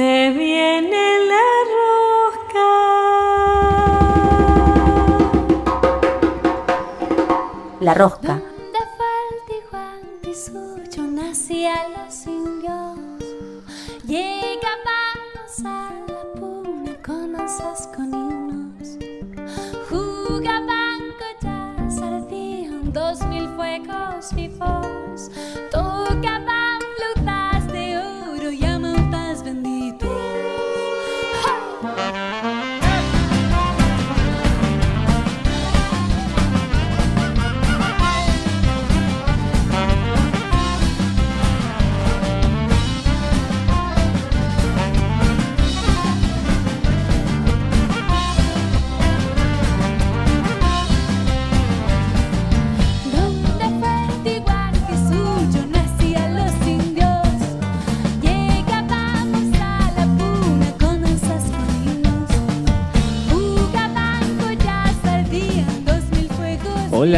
Se viene la rosca. La rosca.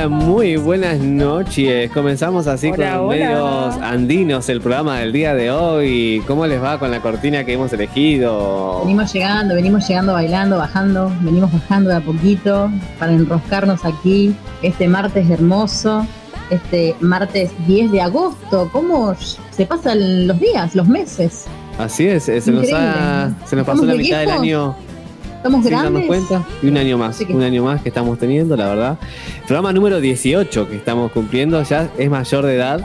Hola, muy buenas noches. Comenzamos así Hola, con medios andinos el programa del día de hoy. ¿Cómo les va con la cortina que hemos elegido? Venimos llegando, venimos llegando bailando, bajando, venimos bajando de a poquito para enroscarnos aquí este martes hermoso, este martes 10 de agosto. ¿Cómo se pasan los días, los meses? Así es, eh, se nos, ha- se nos pasó ¿Estamos la mitad del año ¿Estamos sin darnos grandes? cuenta. Y un año más, que- un año más que estamos teniendo, la verdad. Programa número 18 que estamos cumpliendo, ya es mayor de edad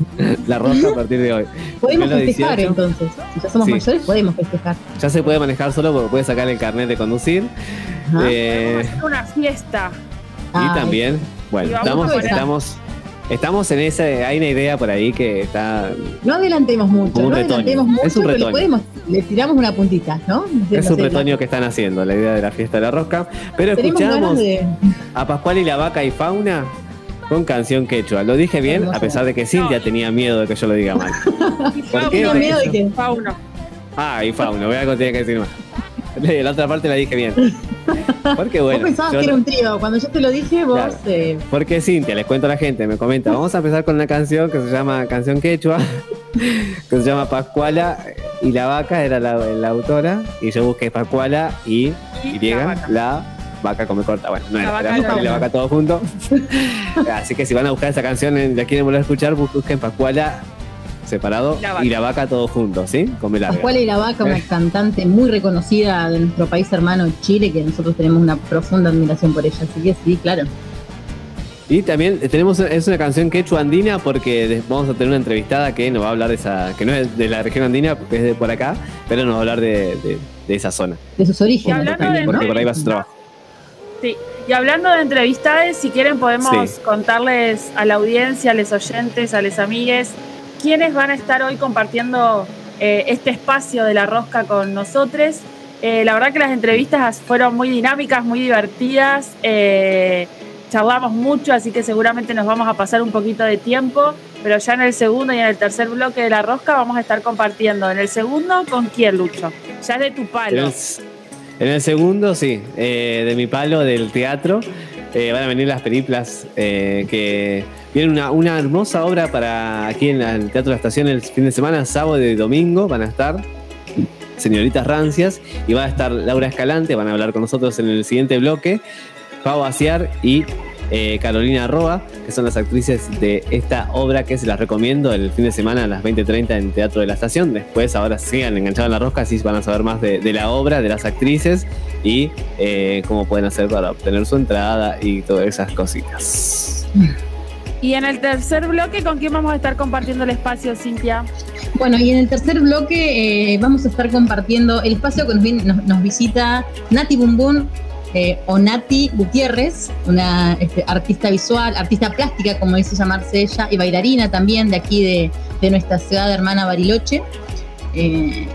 la roja a partir de hoy. Podemos festejar 18. entonces. Si ya somos Sí. mayores, podemos festejar. Ya se puede manejar solo porque puede sacar el carnet de conducir. Eh, Una fiesta. Y Ay, también, bueno, estamos, estamos, estamos en ese, hay una idea por ahí que está, No adelantemos mucho, no retoño. adelantemos mucho, Es un pero le, retoño. podemos, le tiramos una puntita, ¿no? es un retoño que están haciendo, la idea de la fiesta de la rosca. Pero escuchamos de. a Pascual y la vaca y fauna con canción quechua. Lo dije bien, a pesar de que Cintia tenía miedo de que yo lo diga mal. ¿Por qué? Tenía miedo de que. Fauno. Ah, y fauna, voy a tener que decir más. La otra parte la dije bien. Porque bueno, vos pensabas yo- que era un trío. Cuando yo te lo dije, vos. Claro. eh, Porque Cintia, les cuento a la gente, me comenta, vamos a empezar con una canción que se llama Canción Quechua, que se llama Pascuala y la vaca era la, la autora, y yo busqué Pascuala y, Y y la vaca. la vaca come corta. Bueno, no La era, vaca la y la vaca. vaca todo junto. Así que si van a buscar esa canción, la quieren volver a escuchar, busquen Pascuala separado y la vaca todo junto, ¿sí? Come larga. Pascuala y la Vaca, una Eh. cantante muy reconocida de nuestro país hermano Chile, que nosotros tenemos una profunda admiración por ella. Así que sí, claro. Y también tenemos, es una canción quechua andina porque vamos a tener una entrevistada que nos va a hablar de esa, que no es de la región andina, que es de por acá, pero nos va a hablar de, de- de esa zona. De sus Y orígenes. hablando también, de ¿no? Porque por ahí va su trabajo. Sí. Y hablando de entrevistades, si quieren podemos Sí. contarles a la audiencia, a los oyentes, a los amigues, quiénes van a estar hoy compartiendo eh, este espacio de la rosca con nosotros. Eh, la verdad que las entrevistas fueron muy dinámicas, muy divertidas. eh, mucho, así que seguramente nos vamos a pasar un poquito de tiempo, pero ya en el segundo y en el tercer bloque de la rosca vamos a estar compartiendo. En el segundo, ¿con quién, Lucho? Ya es de tu palo. en el segundo, sí, eh, de mi palo del teatro, eh, van a venir las películas eh, que viene una, una hermosa obra para aquí en el Teatro de la Estación el fin de semana, sábado y domingo van a estar. Señoritas Rancias, y va a estar Laura Escalante, van a hablar con nosotros en el siguiente bloque, Pau Aciar y eh, Carolina Roa, que son las actrices de esta obra que se las recomiendo el fin de semana a las 20.30 en Teatro de la Estación. Después, ahora sigan enganchados en la rosca, así van a saber más de, de la obra, de las actrices y eh, cómo pueden hacer para obtener su entrada y todas esas cositas. Y en el tercer bloque, ¿con quién vamos a estar compartiendo el espacio, Cintia? Bueno, y en el tercer bloque eh, vamos a estar compartiendo el espacio que nos, nos- nos visita Nati Bumbun eh, o Nati Gutiérrez, una este, artista visual, artista plástica, como dice llamarse ella, y bailarina también de aquí de, de nuestra ciudad hermana Bariloche. Eh,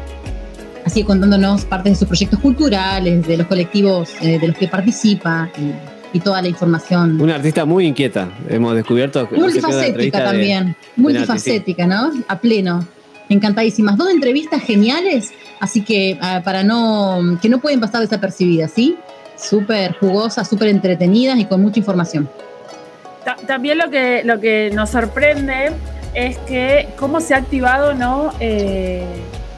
así contándonos partes de sus proyectos culturales, de los colectivos eh, de los que participa y, y, toda la información. Una artista muy inquieta, hemos descubierto. Multifacética también, de, multifacética, de ¿no? A pleno. Encantadísimas. Dos entrevistas geniales, así que uh, para no, que no pueden pasar desapercibidas, ¿sí? Súper jugosas, súper entretenidas y con mucha información. También lo que, lo que nos sorprende es que cómo se ha activado ¿no? Eh,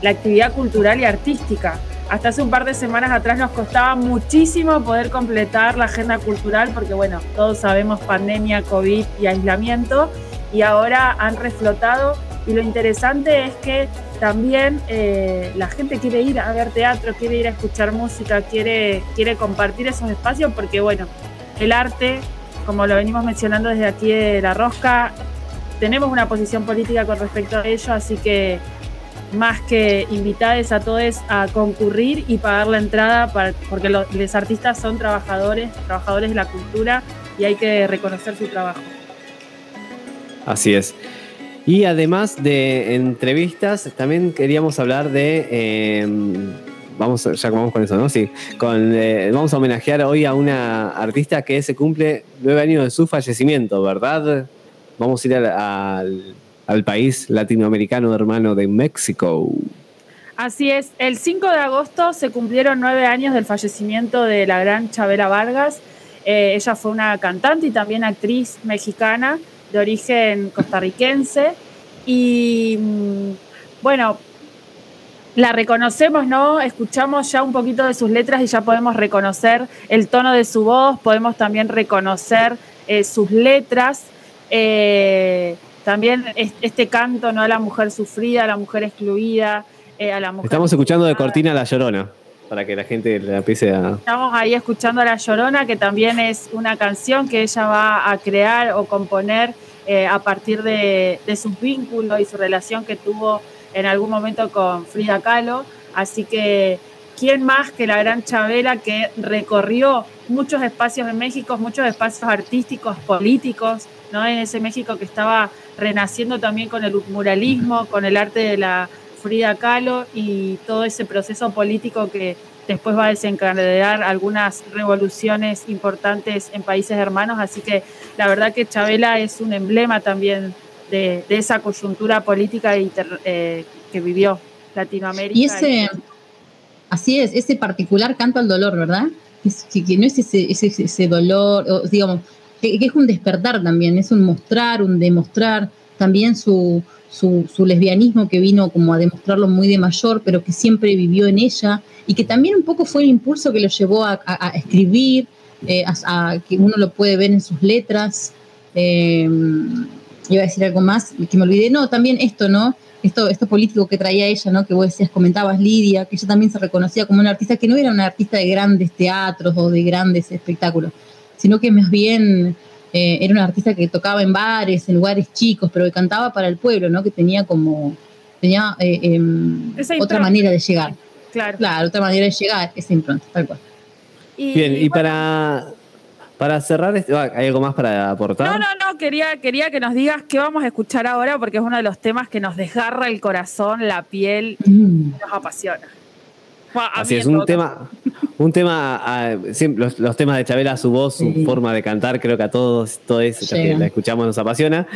la actividad cultural y artística. Hasta hace un par de semanas atrás nos costaba muchísimo poder completar la agenda cultural porque, bueno, todos sabemos pandemia, COVID y aislamiento, y ahora han reflotado. Y lo interesante es que también eh, la gente quiere ir a ver teatro, quiere ir a escuchar música, quiere, quiere compartir esos espacios porque, bueno, el arte, como lo venimos mencionando desde aquí de La Rosca, tenemos una posición política con respecto a ello, así que más que invitados a todos a concurrir y pagar la entrada, para, porque los, artistas son trabajadores, trabajadores de la cultura y hay que reconocer su trabajo. Así es. Y además de entrevistas, también queríamos hablar de... Eh, vamos, ya vamos con eso, ¿no? Sí, eh, vamos a homenajear hoy a una artista que se cumple nueve años de su fallecimiento, ¿verdad? Vamos a ir al país latinoamericano hermano de México. Así es, el 5 de agosto se cumplieron nueve años del fallecimiento de la gran Chabela Vargas. Eh, ella fue una cantante y también actriz mexicana de origen costarricense. Y bueno, la reconocemos, ¿no? Escuchamos ya un poquito de sus letras y ya podemos reconocer el tono de su voz, podemos también reconocer eh, sus letras. Eh, también este canto, ¿no? A la mujer sufrida, a la mujer excluida, eh, a la mujer. Estamos escuchando de Cortina La Llorona, para que la gente la empiece a. Estamos ahí escuchando a La Llorona, que también es una canción que ella va a crear o componer eh, a partir de, de su vínculo y su relación que tuvo en algún momento con Frida Kahlo. Así que, ¿quién más que la gran Chabela que recorrió muchos espacios en México, muchos espacios artísticos, políticos, ¿no? En ese México que estaba renaciendo también con el muralismo, con el arte de la Frida Kahlo y todo ese proceso político que después va a desencadenar algunas revoluciones importantes en países hermanos. Así que la verdad que Chabela es un emblema también de, esa coyuntura política inter, eh, que vivió Latinoamérica. Y ese, así es, ese particular canto al dolor, ¿verdad? Que, no es ese, dolor, digamos, que, es un despertar también, es un mostrar, un demostrar, también su, su, lesbianismo que vino como a demostrarlo muy de mayor, pero que siempre vivió en ella, y que también un poco fue el impulso que lo llevó a, escribir, eh, a, que uno lo puede ver en sus letras. Eh, iba a decir algo más que me olvidé. No, también esto, ¿no? Esto, esto político que traía ella, ¿no? Que vos decías, comentabas Lidia, que ella también se reconocía como una artista que no era una artista de grandes teatros o de grandes espectáculos, sino que más bien eh, era una artista que tocaba en bares, en lugares chicos, pero que cantaba para el pueblo, ¿no? Que tenía como, tenía eh, eh, otra manera de llegar. Claro. Claro, otra manera de llegar, esa impronta, tal cual. Y, Bien, y, bueno, para, para cerrar, ¿hay algo más para aportar? No, no, no, quería, quería que nos digas qué vamos a escuchar ahora, porque es uno de los temas que nos desgarra el corazón, la piel, mm. nos apasiona. Bueno, Así es, un tema, un tema, uh, siempre, los, los, temas de Chabela, su voz, su sí. forma de cantar, creo que a todos, todo eso sí. la escuchamos nos apasiona.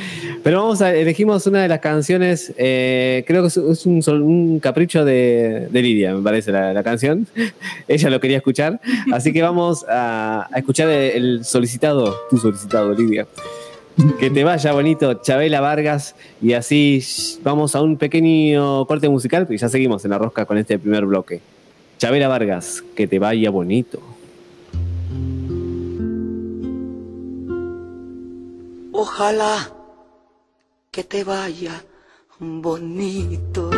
Pero vamos a, elegimos una de las canciones, eh, creo que es, es un, un, capricho de, de Lidia, me parece la, la, canción. Ella lo quería escuchar, así que vamos a, a escuchar el solicitado, tu solicitado, Lidia. Que te vaya bonito, Chabela Vargas. Y así vamos a un pequeño corte musical y ya seguimos en la rosca con este primer bloque. Chabela Vargas, que te vaya bonito. Ojalá que te vaya bonito.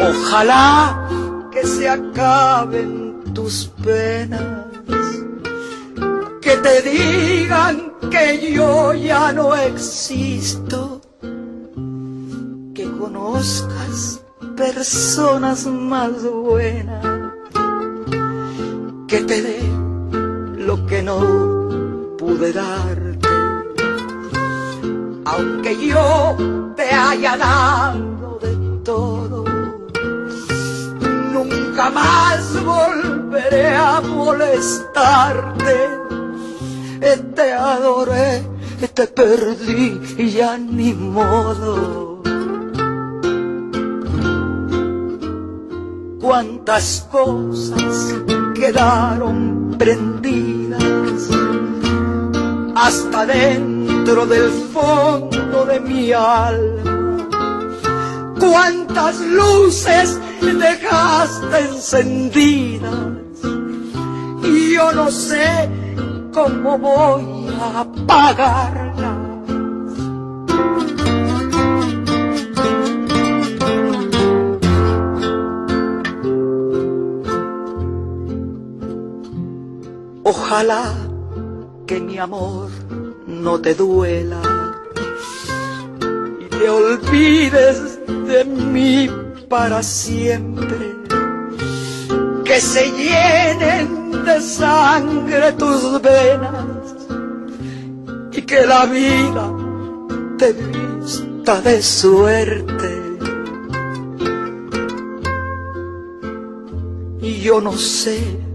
Ojalá que se acaben tus penas. Que te digan que yo ya no existo. Que conozcas personas más buenas que te dé lo que no pude darte. Aunque yo te haya dado de todo, nunca más volveré a molestarte. Te adoré, te perdí y ya ni modo Cuántas cosas quedaron prendidas hasta dentro del fondo de mi alma. Cuántas luces dejaste encendidas y yo no sé cómo voy a apagarlas. Ojalá que mi amor no te duela y te olvides de mí para siempre. Que se llenen de sangre tus venas y que la vida te vista de suerte. Y yo no sé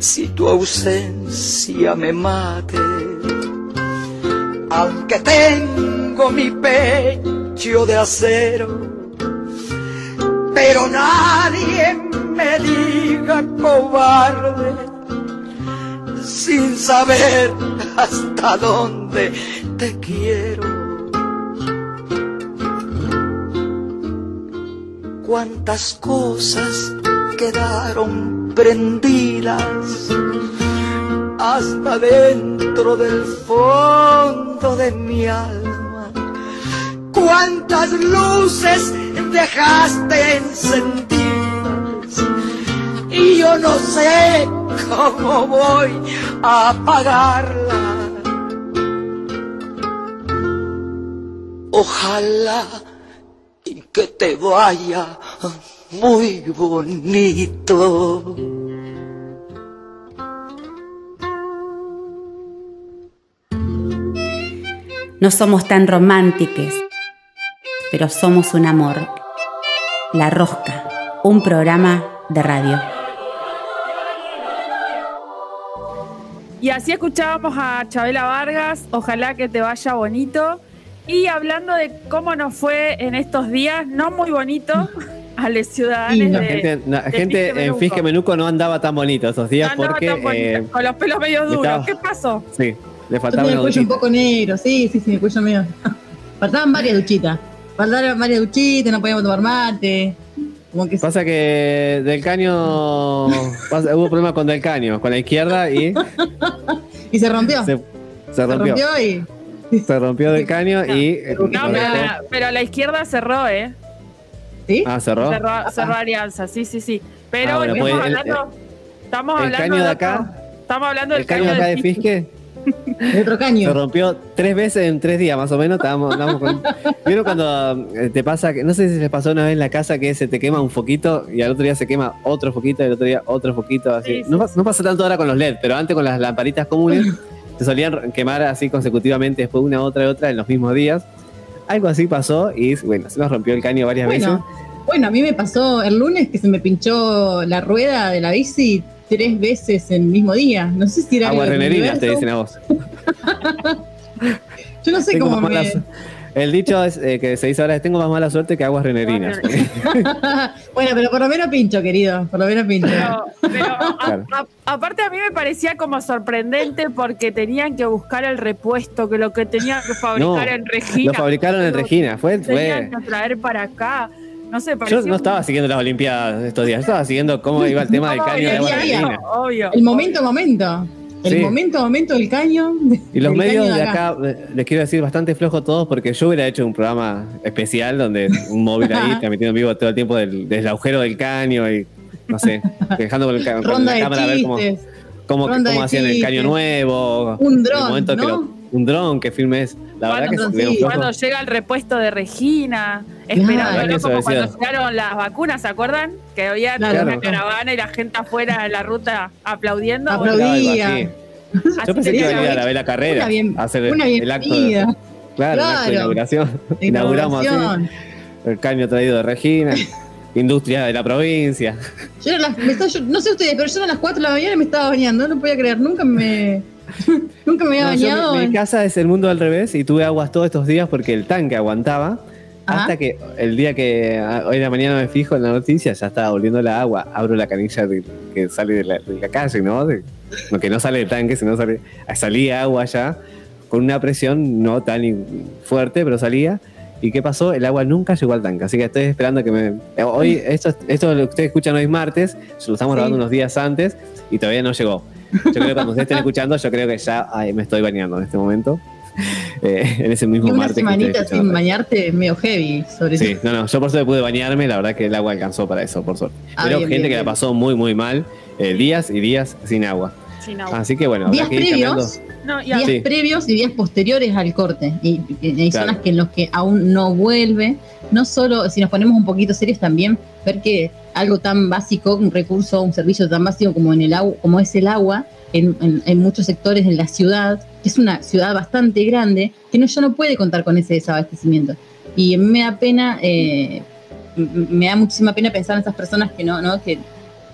si tu ausencia me mate, aunque tengo mi pecho de acero, pero nadie me diga cobarde, sin saber hasta dónde te quiero. Cuántas cosas quedaron prendidas hasta dentro del fondo de mi alma. Cuántas luces dejaste encendidas y yo no sé cómo voy a apagarla. Ojalá que te vaya muy bonito. No somos tan románticos, pero somos un amor. La Rosca, un programa de radio. Y así escuchábamos a Chabela Vargas, ojalá que te vaya bonito. Y hablando de cómo nos fue en estos días, no muy bonito, a los ciudadanos Sí, no. de, gente la de gente Fisque en Fisque Menuco no andaba tan bonito esos días No porque tan bonito, eh, con los pelos medio duros. estaba- ¿Qué pasó? sí, le Yo faltaba tenía una el cuello un poco negro, sí, sí, sí, el cuello medio. Faltaban varias duchitas. Faltaban varias duchitas, no podíamos tomar mate. Como que Pasa que del caño pasa- hubo problemas con del caño, con la izquierda y Y se rompió. se, Se, se rompió. rompió y. Se rompió del caño y eh, No, pero la, pero la izquierda cerró, ¿eh? ¿Sí? Ah, cerró. Cerró, cerró Alianza, sí, sí, sí. Pero Ah, bueno, estamos pues, el- hablando. estamos el hablando caño de otro- acá- Estamos hablando del El caño acá de Fisque De otro se caño. rompió tres veces en tres días más o menos. Estábamos, estábamos con- ¿Vieron cuando eh, te pasa que, no sé si les pasó una vez en la casa que se te quema un foquito y al otro día se quema otro foquito y al otro día otro foquito así? Sí, sí, no, no pasa tanto ahora con los LED, pero antes con las lamparitas comunes se solían quemar así consecutivamente después una, otra y otra en los mismos días. Algo así pasó y bueno, se nos rompió el caño varias veces. Bueno, a mí me pasó el lunes que se me pinchó la rueda de la bici tres veces en el mismo día. No sé si era te dicen a vos. Yo no sé Tengo cómo me. El dicho es, eh, que se dice ahora es tengo más mala suerte que aguas renerinas. bueno, pero por lo menos pincho, querido. Por lo menos pincho. Pero, pero a- Claro. a- aparte a mí me parecía como sorprendente porque tenían que buscar el repuesto, que lo que tenían que fabricar No, en Regina. Lo fabricaron en lo Regina. Fue, Tenían fue- que traer para acá. No sé, Yo no estaba siguiendo las Olimpiadas estos días. Yo estaba siguiendo cómo iba el tema del caño de obvio, aguas día a día. renerinas. Obvio. El momento, momento. El Sí. momento, momento del caño. Y los medios de acá, eh, les quiero decir, bastante flojos todos, porque yo hubiera hecho un programa especial donde un móvil ahí transmitiendo en vivo todo el tiempo del, del agujero del caño y no sé, dejando con, el con la de cámara a ver cómo, chistes. cómo, hacían el caño chistes. nuevo. Un dron, que ¿no? lo- un dron que filmes. La verdad que Cuando- se estuvieron sí. Cuando llega el repuesto de Regina, esperando Claro. como cuando llegaron las vacunas, ¿se acuerdan? Que había Claro. una caravana y la gente afuera de la ruta aplaudiendo. Aplaudía. Yo pensé que tenía iba a ir a ver la carrera, Una bien- a hacer Una el acto de, bienvenida. claro, el acto de Claro. inauguración. de Inauguramos así, el caño traído de Regina. industria de la provincia. Yo, era las- me estaba- yo- no sé ustedes, pero yo a las 4 de la mañana me estaba bañando, no lo podía creer, nunca me, nunca me había No, yo- bañado. mi, casa es el mundo al revés y tuve aguas todos estos días porque el tanque aguantaba. Ajá. Hasta que el día que ah, hoy en la mañana me fijo en la noticia, ya estaba volviendo la agua, abro la canilla de- que sale de la, de la calle, ¿no? De- no, que no sale del tanque, sino sale, salía agua ya, con una presión no tan fuerte, pero salía. ¿Y qué pasó? El agua nunca llegó al tanque, así que estoy esperando que me... Hoy, esto, esto lo que ustedes escuchan hoy es martes, lo estamos Sí. grabando unos días antes y todavía no llegó. Yo creo que cuando ustedes estén escuchando, yo creo que ya ay, me estoy bañando en este momento. Eh, en ese mismo una martes. semanita escuchan sin bañarte medio heavy, sobre Sí, no, no, yo por suerte pude bañarme, la verdad que el agua alcanzó para eso, por suerte. Ah, Pero bien, gente bien, que la pasó muy, muy mal, eh, días y días sin agua. Así que bueno, Días previos, No, y días Sí. previos y días posteriores al corte. Y, y hay Claro. zonas que en los que aún no vuelve. No solo, si nos ponemos un poquito serios también, ver que algo tan básico, un recurso, un servicio tan básico como en el agua, como es el agua, en, en- en muchos sectores en la ciudad, que es una ciudad bastante grande, que no, ya no puede contar con ese desabastecimiento. Y a mí me da pena, eh, me da muchísima pena pensar en esas personas que no, ¿no? Que,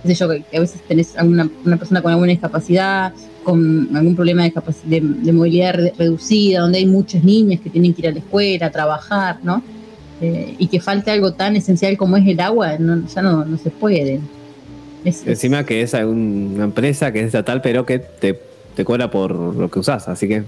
qué sé yo, que, a veces tenés alguna, una persona con alguna discapacidad, con algún problema de, de, de movilidad re- reducida, donde hay muchas niñas que tienen que ir a la escuela, a trabajar, ¿no? Eh, y que falte algo tan esencial como es el agua, no- ya no, no se puede. Es- Encima que es un- una empresa que es estatal, pero que te, te cobra por lo que usás. Así que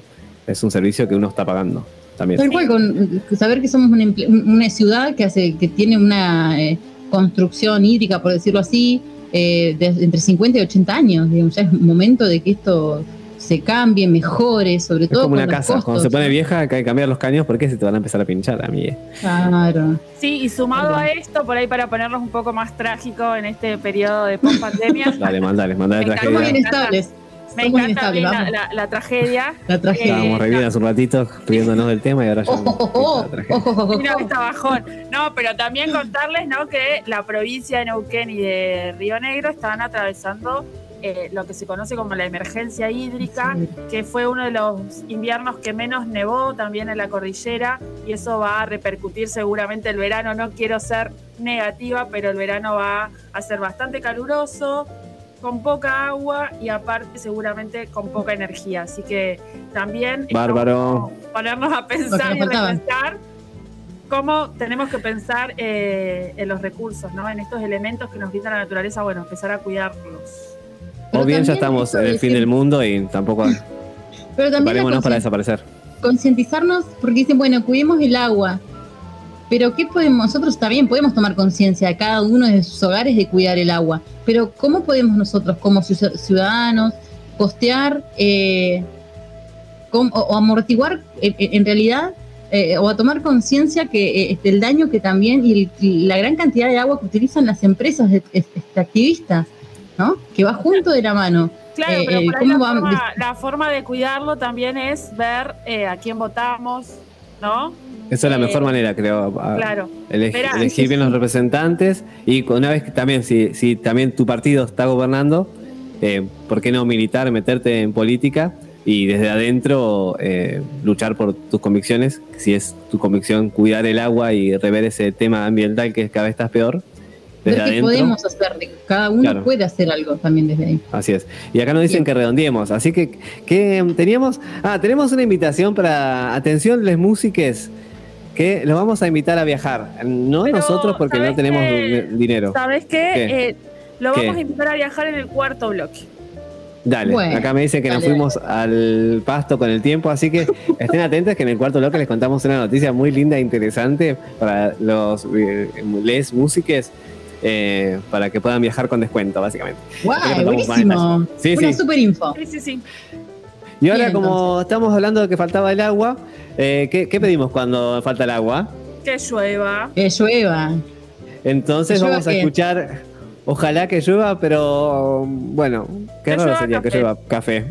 es un servicio que uno está pagando también. Tal cual, con saber que somos una ciudad que hace que tiene una eh, construcción hídrica, por decirlo así, eh, de entre 50 y 80 años. Digamos, ya es momento de que esto se cambie, mejore, sobre Es todo como con una los casa. Cuando se pone vieja, hay que cambiar los caños porque se te van a empezar a pinchar, a mí. Claro. Sí, y sumado a esto, por ahí para ponernos un poco más trágico en este periodo de post-pandemia, Dale, mandale, mandale tragedia. inestables. Me encanta la, la- la tragedia. La tragedia. Estábamos re bien hace un ratito riéndonos del tema y ahora ya. Ojo, ojo, ojo, la tragedia. ojo, ojo, Mira ojo. esta bajón. No, pero también contarles ¿no? que la provincia de Neuquén y de Río Negro estaban atravesando eh, lo que se conoce como la emergencia hídrica, Sí. que fue uno de los inviernos que menos nevó también en la cordillera y eso va a repercutir seguramente el verano. No quiero ser negativa, pero el verano va a ser bastante caluroso, con poca agua y aparte seguramente con poca energía. Así que también Bárbaro. ponernos a pensar y repensar cómo tenemos que pensar eh, en los recursos, ¿no? En estos elementos que nos brinda la naturaleza, bueno, empezar a cuidarlos. Pero O bien ya estamos en el fin del mundo y tampoco Pero también para desaparecer. concientizarnos, porque dicen, bueno, cuidemos el agua. Pero ¿qué podemos? Nosotros también podemos tomar conciencia, cada uno de sus hogares, de cuidar el agua. Pero ¿cómo podemos nosotros, como ciu- ciudadanos, costear eh, o, o amortiguar eh, en realidad eh, o a tomar conciencia que eh, este, el daño que también y, el- la gran cantidad de agua que utilizan las empresas de- este, activistas, ¿no? Que va junto de la mano. Claro, pero por ahí la, ¿cómo va- forma, la forma de cuidarlo también es ver a quién votamos, ¿no? Esa es la Eh, mejor manera, creo. Claro. Eleg- Verá, elegir sí, bien sí. los representantes y una vez que también, si, si también tu partido está gobernando, eh, ¿por qué no militar, meterte en política y desde adentro eh, luchar por tus convicciones? Si es tu convicción cuidar el agua y rever ese tema ambiental que cada vez está peor, desde Ver qué adentro. podemos hacer, de- cada uno Claro. puede hacer algo también desde ahí. Así es. Y acá nos dicen Bien. que redondeemos. Así que, que teníamos. Ah, tenemos una invitación para. Atención, les músiques. Que los vamos a invitar a viajar. No Pero, nosotros porque no ¿sabes tenemos dinero. ¿Sabes qué? ¿Qué? Eh, lo ¿Qué? vamos a invitar a viajar en el cuarto bloque. Dale. Bueno, acá me dicen que nos dale, fuimos al pasto con el tiempo. Así que estén atentos que en el cuarto bloque les contamos una noticia muy linda e interesante para los eh, les músiques. eh, para que puedan viajar con descuento, básicamente. Más buenísimo. Sí, Una sí. super info. Sí, sí, sí. Y ahora, Bien, como estamos hablando de que faltaba el agua, eh, ¿qué, qué pedimos cuando falta el agua? Que llueva. Que llueva. Entonces Que llueva vamos a qué? escuchar, ojalá que llueva, pero bueno, qué Que raro sería que llueva café.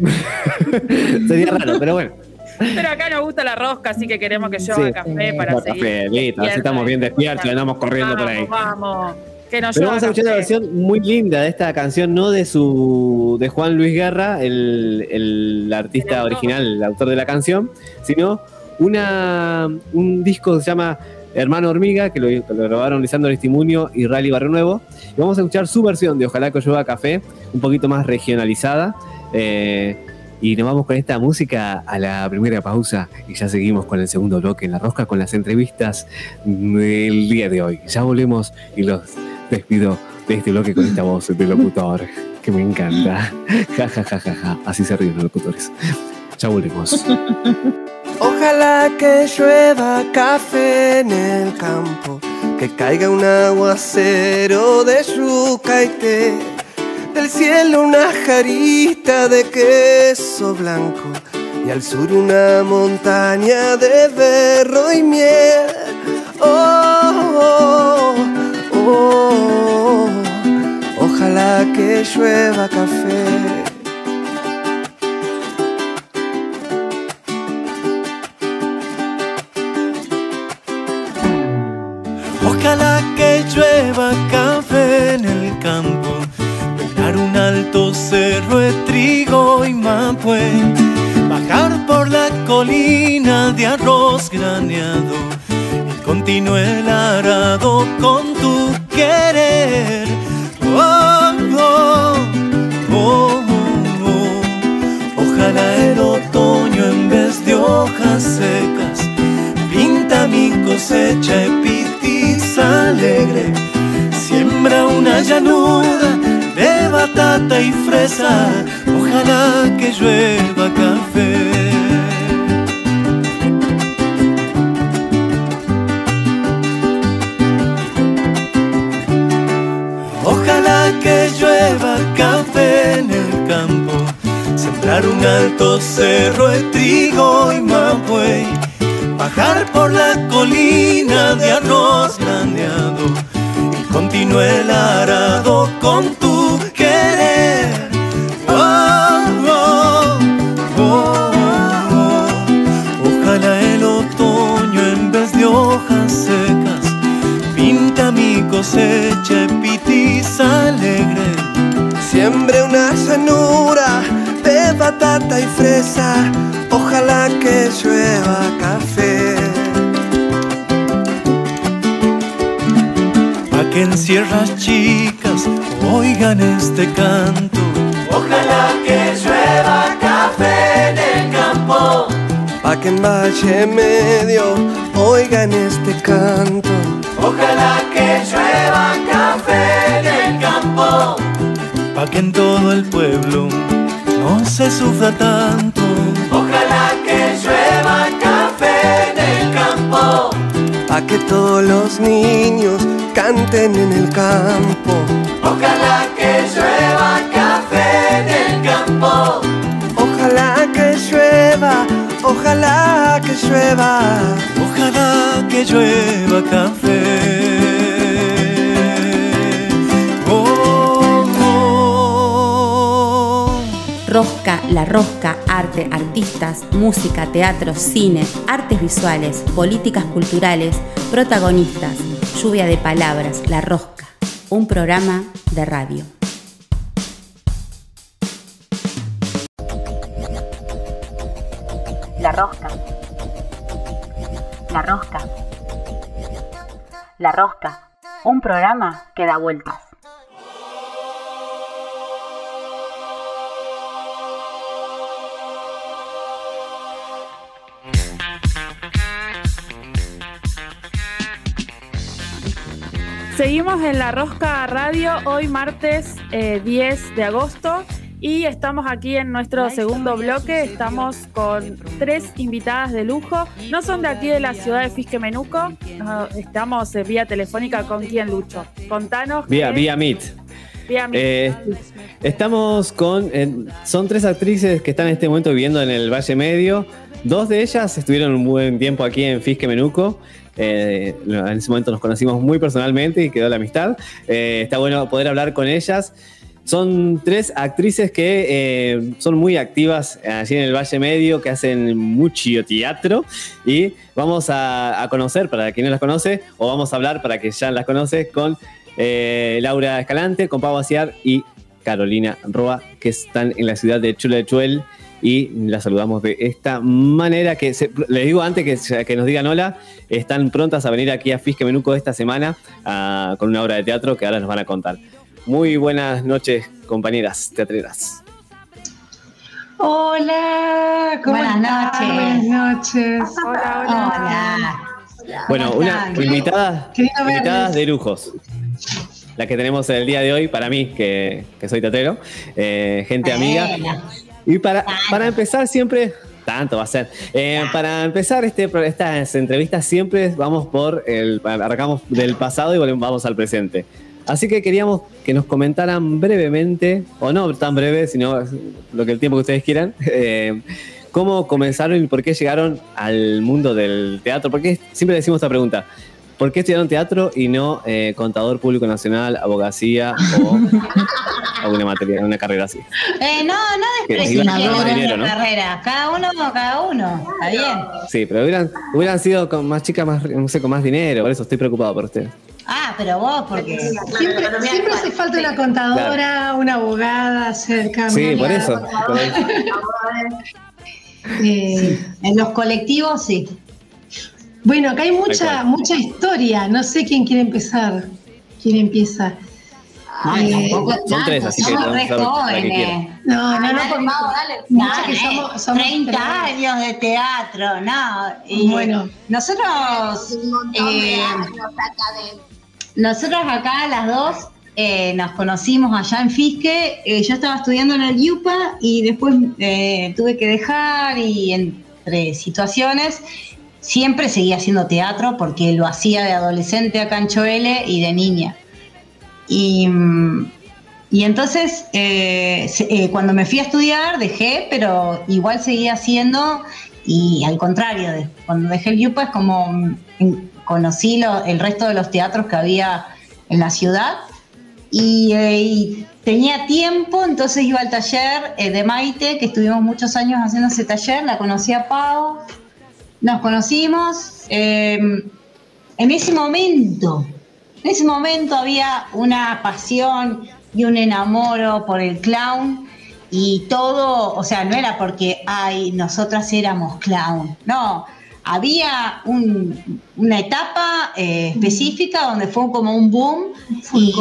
sería raro, pero bueno. Pero acá nos gusta la rosca, así que queremos que llueva Sí. café para seguir. café, listo, así estamos bien despiertos y andamos corriendo por ahí. Vamos. Que nos Pero vamos a escuchar una versión muy linda de esta canción, no de su de Juan Luis Guerra, el, el artista El original, el autor de la canción, sino una un disco que se llama Hermano Hormiga, que lo, que lo grabaron Lisandro Estimunio y Rally Barrio Nuevo. Y vamos a escuchar su versión de Ojalá que llueva café, un poquito más regionalizada. Eh, y nos vamos con esta música a la primera pausa y ya seguimos con el segundo bloque en la rosca con las entrevistas del día de hoy. Ya volvemos y los despido de este bloque con esta voz de locutor que me encanta. Ja, ja, ja, ja, ja. Así se ríen los locutores. Ya volvemos. Ojalá que llueva café en el campo, que caiga un aguacero de yuca y té, del cielo una jarita de queso blanco y al sur una montaña de berro y miel. Oh, llueva café. Ojalá que llueva café en el campo, pegar un alto cerro de trigo y mapue, bajar por la colina de arroz graneado y continúe el arado con cosecha epitis alegre. Siembra una llanura de batata y fresa. Ojalá que llueva café. Ojalá que llueva café en el campo. Sembrar un alto cerro de trigo y mapuey bajar por la colina de arroz graneado y continúe el arado con tu querer. Oh, oh, oh. Ojalá el otoño en vez de hojas secas pinta mi cosecha epitis alegre. Siembre una llanura de batata y fresa, ojalá que llueva que en sierras chicas oigan este canto. Ojalá que llueva café en el campo. Pa' que en Valle Medio oigan este canto. Ojalá que llueva café en el campo. Pa' que en todo el pueblo no se sufra tanto. Que todos los niños canten en el campo. Ojalá que llueva café en el campo. Ojalá que llueva, ojalá que llueva. Ojalá que llueva café. Rosca, La Rosca, arte, artistas, música, teatro, cine, artes visuales, políticas culturales, protagonistas, lluvia de palabras, La Rosca, un programa de radio. La Rosca. La Rosca. La Rosca, un programa que da vueltas. Seguimos en La Rosca Radio, hoy martes eh, 10 de agosto y estamos aquí en nuestro segundo bloque. Estamos con tres invitadas de lujo. No son de aquí de la ciudad de Fisquemenuco. No, estamos eh, vía telefónica con quién, Lucho. Contanos. Vía, vía Meet. vía Meet. Eh, estamos con. eh, son tres actrices que están en este momento viviendo en el Valle Medio. Dos de ellas estuvieron un buen tiempo aquí en Fisque Menuco. Eh, en ese momento nos conocimos muy personalmente y quedó la amistad. Eh, está bueno poder hablar con ellas. Son tres actrices que eh, son muy activas allí en el Valle Medio, que hacen mucho teatro. Y vamos a, conocer, para quien no las conoce, o vamos a hablar para que ya las conoce, con Laura Escalante, con Pau Aciar y Carolina Roa, que están en la ciudad de Chula de Chuel. Y la saludamos de esta manera que les digo antes que, que, nos digan hola, están prontas a venir aquí a Fisque Menuco esta semana ah, con una obra de teatro que ahora nos van a contar. Muy buenas noches, compañeras teatreras. Hola, ¿cómo buenas noches. Buenas noches. Hola, hola. Bueno, una invitada, invitada de lujos la que tenemos el día de hoy, para mí, que, soy teatrero, eh, gente amiga. Y para, para empezar siempre, tanto va a ser. Eh, para empezar este, estas entrevistas siempre vamos por el, arrancamos del pasado y vamos al presente. Así que queríamos que nos comentaran brevemente, o no tan breve, sino lo que el tiempo que ustedes quieran, eh, cómo comenzaron y por qué llegaron al mundo del teatro. Porque siempre decimos esta pregunta. ¿Por qué estudiaron teatro y no eh, contador público nacional, abogacía o alguna materia, una carrera así? Eh, no, no despreciemos la carrera. Cada uno, cada uno. Está bien. Sí, pero hubieran, hubieran sido con más chicas, más, no sé, con más dinero. Por eso estoy preocupado por ustedes. Ah, pero vos, porque. Siempre, siempre hace falta una contadora, una abogada cerca. Sí, por eso. Eh, en los colectivos, sí. Bueno, acá hay mucha, mucha historia. No sé quién quiere empezar. ¿Quién empieza? Ay, eh, son tres, así que somos re jóvenes. No, no, no, formado, dale. somos, 30 años de teatro, no. Y bueno, nosotros, eh, nosotros acá las dos eh, nos conocimos allá en Fisque. Eh, yo estaba estudiando en el UPA y después eh, tuve que dejar y entre situaciones siempre seguía haciendo teatro porque lo hacía de adolescente a Cancho L y de niña. Y, y entonces, eh, eh, cuando me fui a estudiar, dejé, pero igual seguía haciendo. Y al contrario, cuando dejé el Yupa es como mm, conocí el resto de los teatros que había en la ciudad. Y, eh, y, tenía tiempo, entonces iba al taller de Maite, que estuvimos muchos años haciendo ese taller, la conocí a Pau, nos conocimos. Em, en ese momento, en ese momento había una pasión y un enamoro por el clown y todo, o sea, no era porque, ay, nosotras éramos clown, no, había una etapa eh, específica donde fue como un boom. Y,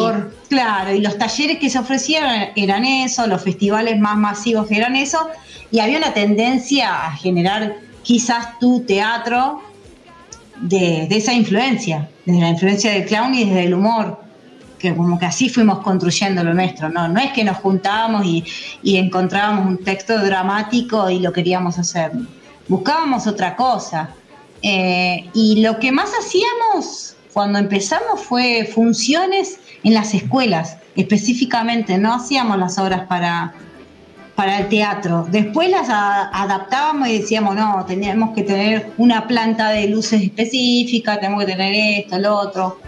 claro, y los talleres que se ofrecieron eran eso, los festivales más masivos eran eso, y había una tendencia a generar quizás tu teatro de, esa influencia, desde la influencia del clown y desde el humor, que como que así fuimos construyendo lo nuestro, no, no es que nos juntábamos y, encontrábamos un texto dramático y lo queríamos hacer, buscábamos otra cosa. Eh, y lo que más hacíamos cuando empezamos fue funciones en las escuelas, específicamente, no hacíamos las obras para, para el teatro. Después las adaptábamos y decíamos, no, tenemos que tener una planta de luces específica, tenemos que tener esto, lo otro.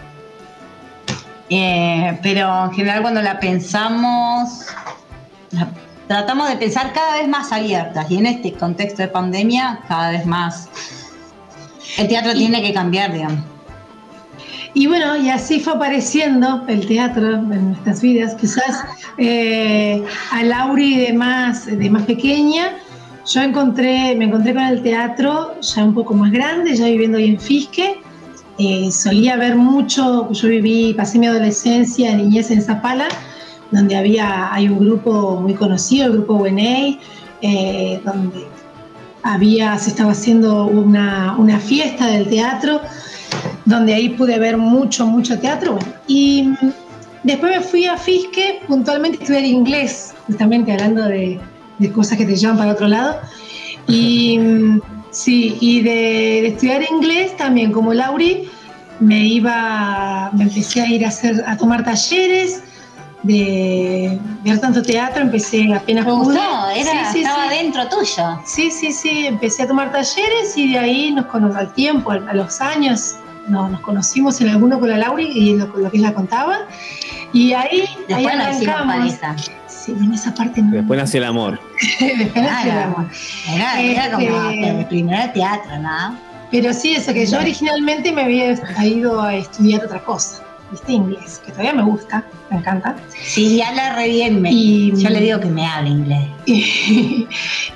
Eh, pero en general cuando la pensamos, tratamos de pensar cada vez más abiertas y en este contexto de pandemia cada vez más. El teatro tiene que cambiar, digamos. Y bueno, y así fue apareciendo el teatro en nuestras vidas. Quizás eh, a Lauri de más, de más pequeña, yo encontré, me encontré con el teatro ya un poco más grande, ya viviendo ahí en Fisque. Eh, solía ver mucho, yo viví, pasé mi adolescencia, niñez en Zapala, donde había, hay un grupo muy conocido, el grupo WNA, eh, donde había, se estaba haciendo una, una fiesta del teatro donde ahí pude ver mucho, mucho teatro. Y después me fui a Fisque puntualmente a estudiar inglés, justamente hablando de, cosas que te llevan para otro lado. Y sí, y de, estudiar inglés también, como Lauri, me iba, me empecé a ir a hacer, a tomar talleres de ver tanto teatro, empecé apenas ¿Te gustó? Era, estaba dentro tuyo. Sí, sí, sí, empecé a tomar talleres y de ahí nos conocimos al tiempo, a los años, no, nos conocimos en alguno con la Lauri y lo, lo que ella contaba. Y ahí, Después ahí arrancamos. Sí, en esa parte no. Después nació el amor. Después nació el amor. Era, era como este, el primer teatro, ¿no? Pero sí, eso que yo originalmente me había ido a estudiar otra cosa. Viste, inglés, que todavía me gusta, me encanta. Sí, ya la re bien. me- Y- yo le digo que me hable inglés. Y,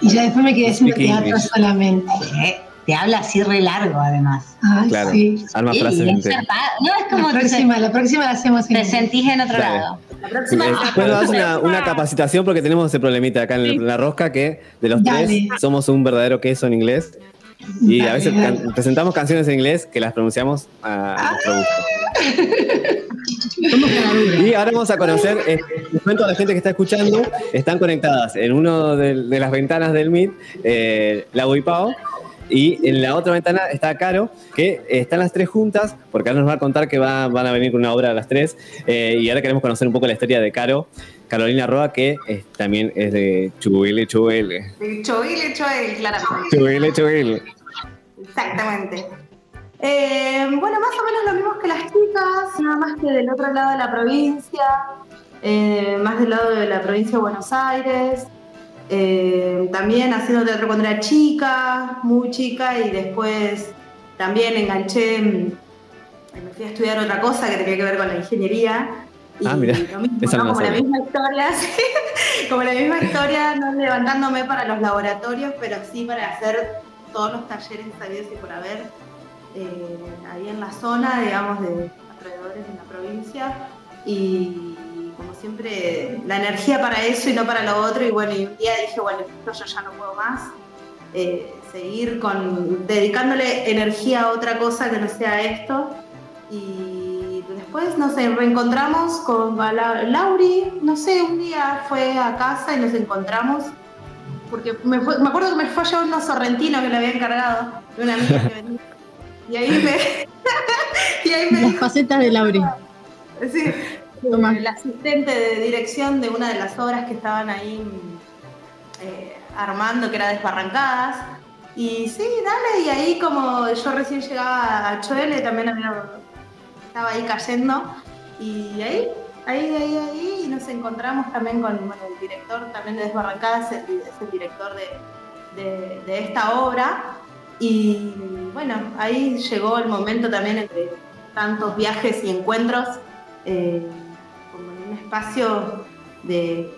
ya después me quedé haciendo teatro English. solamente. Eh, Te habla así re largo, además. Ay, Claro. sí. Arma Sí, frases es. No, es como La próxima, la próxima la hacemos en te sentís en otro Dale. lado. La próxima. Eh, Después nos das una, una capacitación porque tenemos ese problemita acá en, el- en la rosca que de los Dale. tres somos un verdadero queso en inglés. Y a veces can- presentamos canciones en inglés que las pronunciamos a nuestro gusto. Y ahora vamos a conocer, eh, les cuento a la gente que está escuchando, están conectadas. En una de, de las ventanas del Meet, eh, Lau y Pau, y en la otra ventana está Caro, que están las tres juntas, porque ahora nos va a contar que va- van a venir con una obra a las tres, eh, y ahora queremos conocer un poco la historia de Caro, Carolina Roa, que también es de Chubile, Chubile, Chovile, Choel, claramente. Chubile, Chubile. Exactamente. Eh, bueno, más o menos lo mismo que las chicas, nada más que del otro lado de la provincia, eh, más del lado de la provincia de Buenos Aires. Eh, también haciendo teatro cuando era chica, muy chica, y después también enganché, mm, me fui a estudiar otra cosa que tenía que ver con la ingeniería. Y Ah, mirá, lo mismo, como la misma historia, como la misma historia, no levantándome para los laboratorios, pero sí para hacer todos los talleres sabidos y por haber eh, ahí en la zona, digamos, de alrededores de la provincia. Y como siempre, la energía para eso y no para lo otro. Y bueno, y un día dije, bueno, esto yo ya no puedo más. eh, seguir con dedicándole energía a otra cosa que no sea esto. Y después, no sé, reencontramos con la- Lauri, no sé, un día fue a casa y nos encontramos. Porque me, fue- me acuerdo que me fue a llevar unos sorrentinos que le había encargado de una amiga que venía. Y ahí me. y ahí me Las dijo, facetas de Lauri. Sí, el asistente de dirección de una de las obras que estaban ahí eh, armando, que era Desbarrancadas. Y sí, dale, y ahí como yo recién llegaba a Choele, también había- estaba ahí cayendo. Y ahí, ahí, ahí, ahí, y nos encontramos también con bueno, el director también de Desbarrancadas, es el director de, de- esta obra. Y bueno, ahí llegó el momento también entre tantos viajes y encuentros, eh, como en un espacio de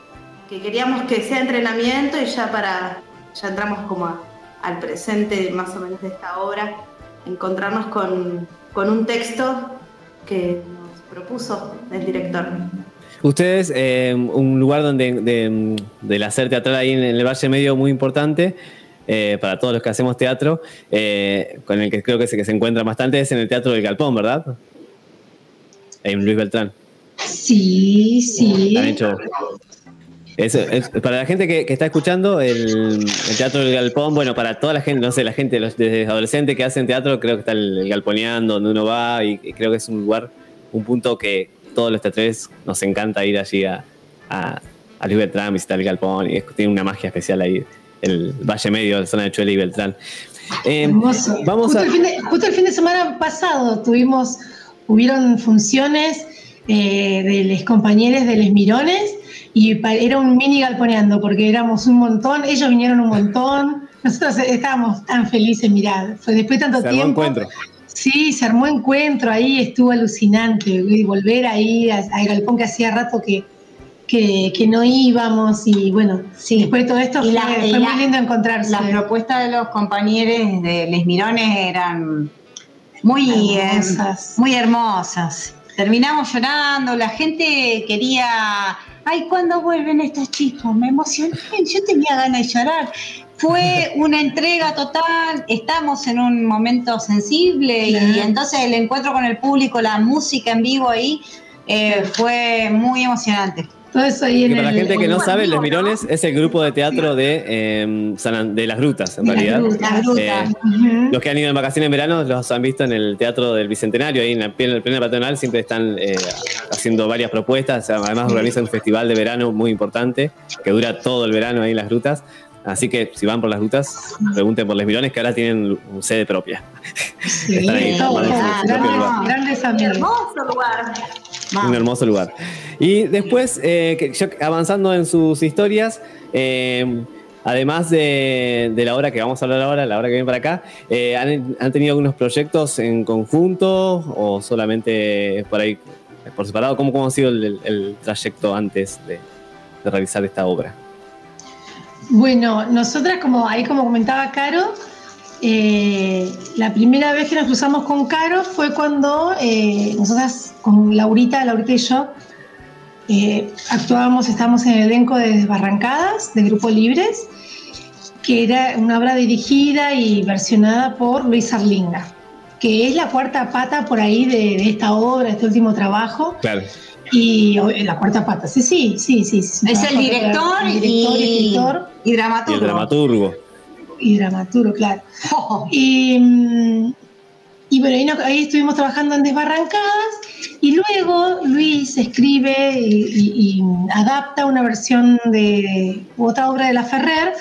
que queríamos que sea entrenamiento y ya para, ya entramos como al presente más o menos de esta obra, encontrarnos con, con un texto que nos propuso el director. Ustedes, eh, un lugar donde de- del hacer teatral ahí en el Valle Medio muy importante eh, para todos los que hacemos teatro, eh, con el que creo que se, que se encuentra bastante es en el Teatro del Galpón, ¿verdad? En Luis Beltrán. Sí, sí. Han hecho. Eso, es- para la gente que, que está escuchando, el, el Teatro del Galpón, bueno, para toda la gente, no sé, la gente, los desde adolescentes que hacen teatro, creo que está el, el Galponeando, donde uno va, y, y creo que es un lugar, un punto que todos los teatres nos encanta ir allí a, a, a Luis Beltrán, visitar el Galpón, y es- tiene una magia especial ahí, el Valle Medio, la zona de Chuele y Beltrán. Eh, Hermoso. vamos justo, a. el fin de, justo el fin de semana pasado tuvimos, hubieron funciones eh, de los compañeros de Les Mirones y era un mini galponeando porque éramos un montón, ellos vinieron un montón, nosotros estábamos tan felices, mirá, fue después de tanto Se armó tiempo. encuentro. Sí, se armó encuentro ahí, estuvo alucinante, y volver ahí al galpón que hacía rato que, que, que no íbamos y bueno, Sí. después de todo esto Y fue, la- y fue la- muy lindo encontrarse. Las propuestas de los compañeros de Les Mirones eran eh, muy hermosas. Terminamos llorando, la gente quería, ay, ¿cuándo vuelven estos chicos? Me emocioné, yo tenía ganas de llorar. Fue una entrega total, estamos en un momento sensible y entonces el encuentro con el público, la música en vivo ahí, eh, fue muy emocionante. Todo eso ahí Que en para la gente que no sabe, Los ¿no? Mirones es el grupo de teatro de, eh, San An- de las Grutas, en las realidad. grutas. Las grutas. Eh. Los que han ido en vacaciones en verano los han visto en el Teatro del Bicentenario, ahí en la plena, plena patronal, siempre están eh, haciendo varias propuestas, además organizan un festival de verano muy importante, que dura todo el verano ahí en las grutas, así que si van por las grutas, pregunten por Les Mirones, que ahora tienen un sede propia. Sí, Están ahí, lugar. Hermoso lugar. Un hermoso lugar. Y después, eh, avanzando en sus historias, eh, además de, de la obra que vamos a hablar ahora, la obra que viene para acá, eh, ¿han, han tenido algunos proyectos en conjunto o solamente por ahí por separado, ¿cómo, cómo ha sido el, el- el trayecto antes de, de realizar esta obra? Bueno, nosotras, como ahí como comentaba Caro, eh, la primera vez que nos cruzamos con Caro fue cuando eh, nosotras, con Laurita, Laurita y yo, eh, actuábamos, estábamos en el elenco de Desbarrancadas, de Grupo Libres, que era una obra dirigida y versionada por Luis Arlinga, que es la cuarta pata por ahí de, de esta obra, de este último trabajo. Claro. Y o- la cuarta pata, sí, sí, sí, sí. sí, Es el director el director, y- escritor Y Y el dramaturgo. Y dramaturgo, claro. Y, mm, y bueno, ahí, nos- ahí estuvimos trabajando en Desbarrancadas y luego Luis escribe y, y- y adapta una versión de otra obra de La Ferrer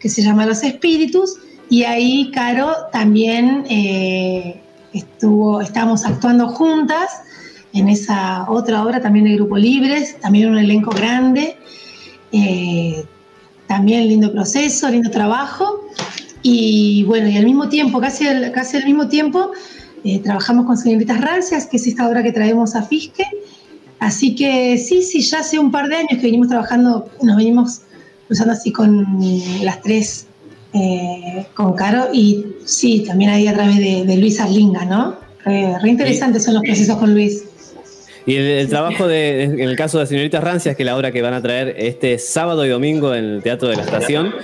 que se llama Los Espíritus y ahí Caro también eh, estuvo, estábamos actuando juntas en esa otra obra también de Grupo Libres, también un elenco grande. eh, también lindo proceso, lindo trabajo. Y bueno, y al mismo tiempo, casi al, casi al mismo tiempo, eh, trabajamos con Señoritas Rancias, que es esta obra que traemos a Fisque. Así que sí, sí, ya hace un par de años que venimos trabajando, nos venimos cruzando así con las tres, eh, con Caro, y sí, también ahí a través de, de Luis Arlinga, ¿no? Re, re interesantes son los procesos con Luis. Y el, el trabajo de, en el caso de Señoritas Rancias, que es la obra que van a traer este sábado y domingo en el Teatro de la Estación,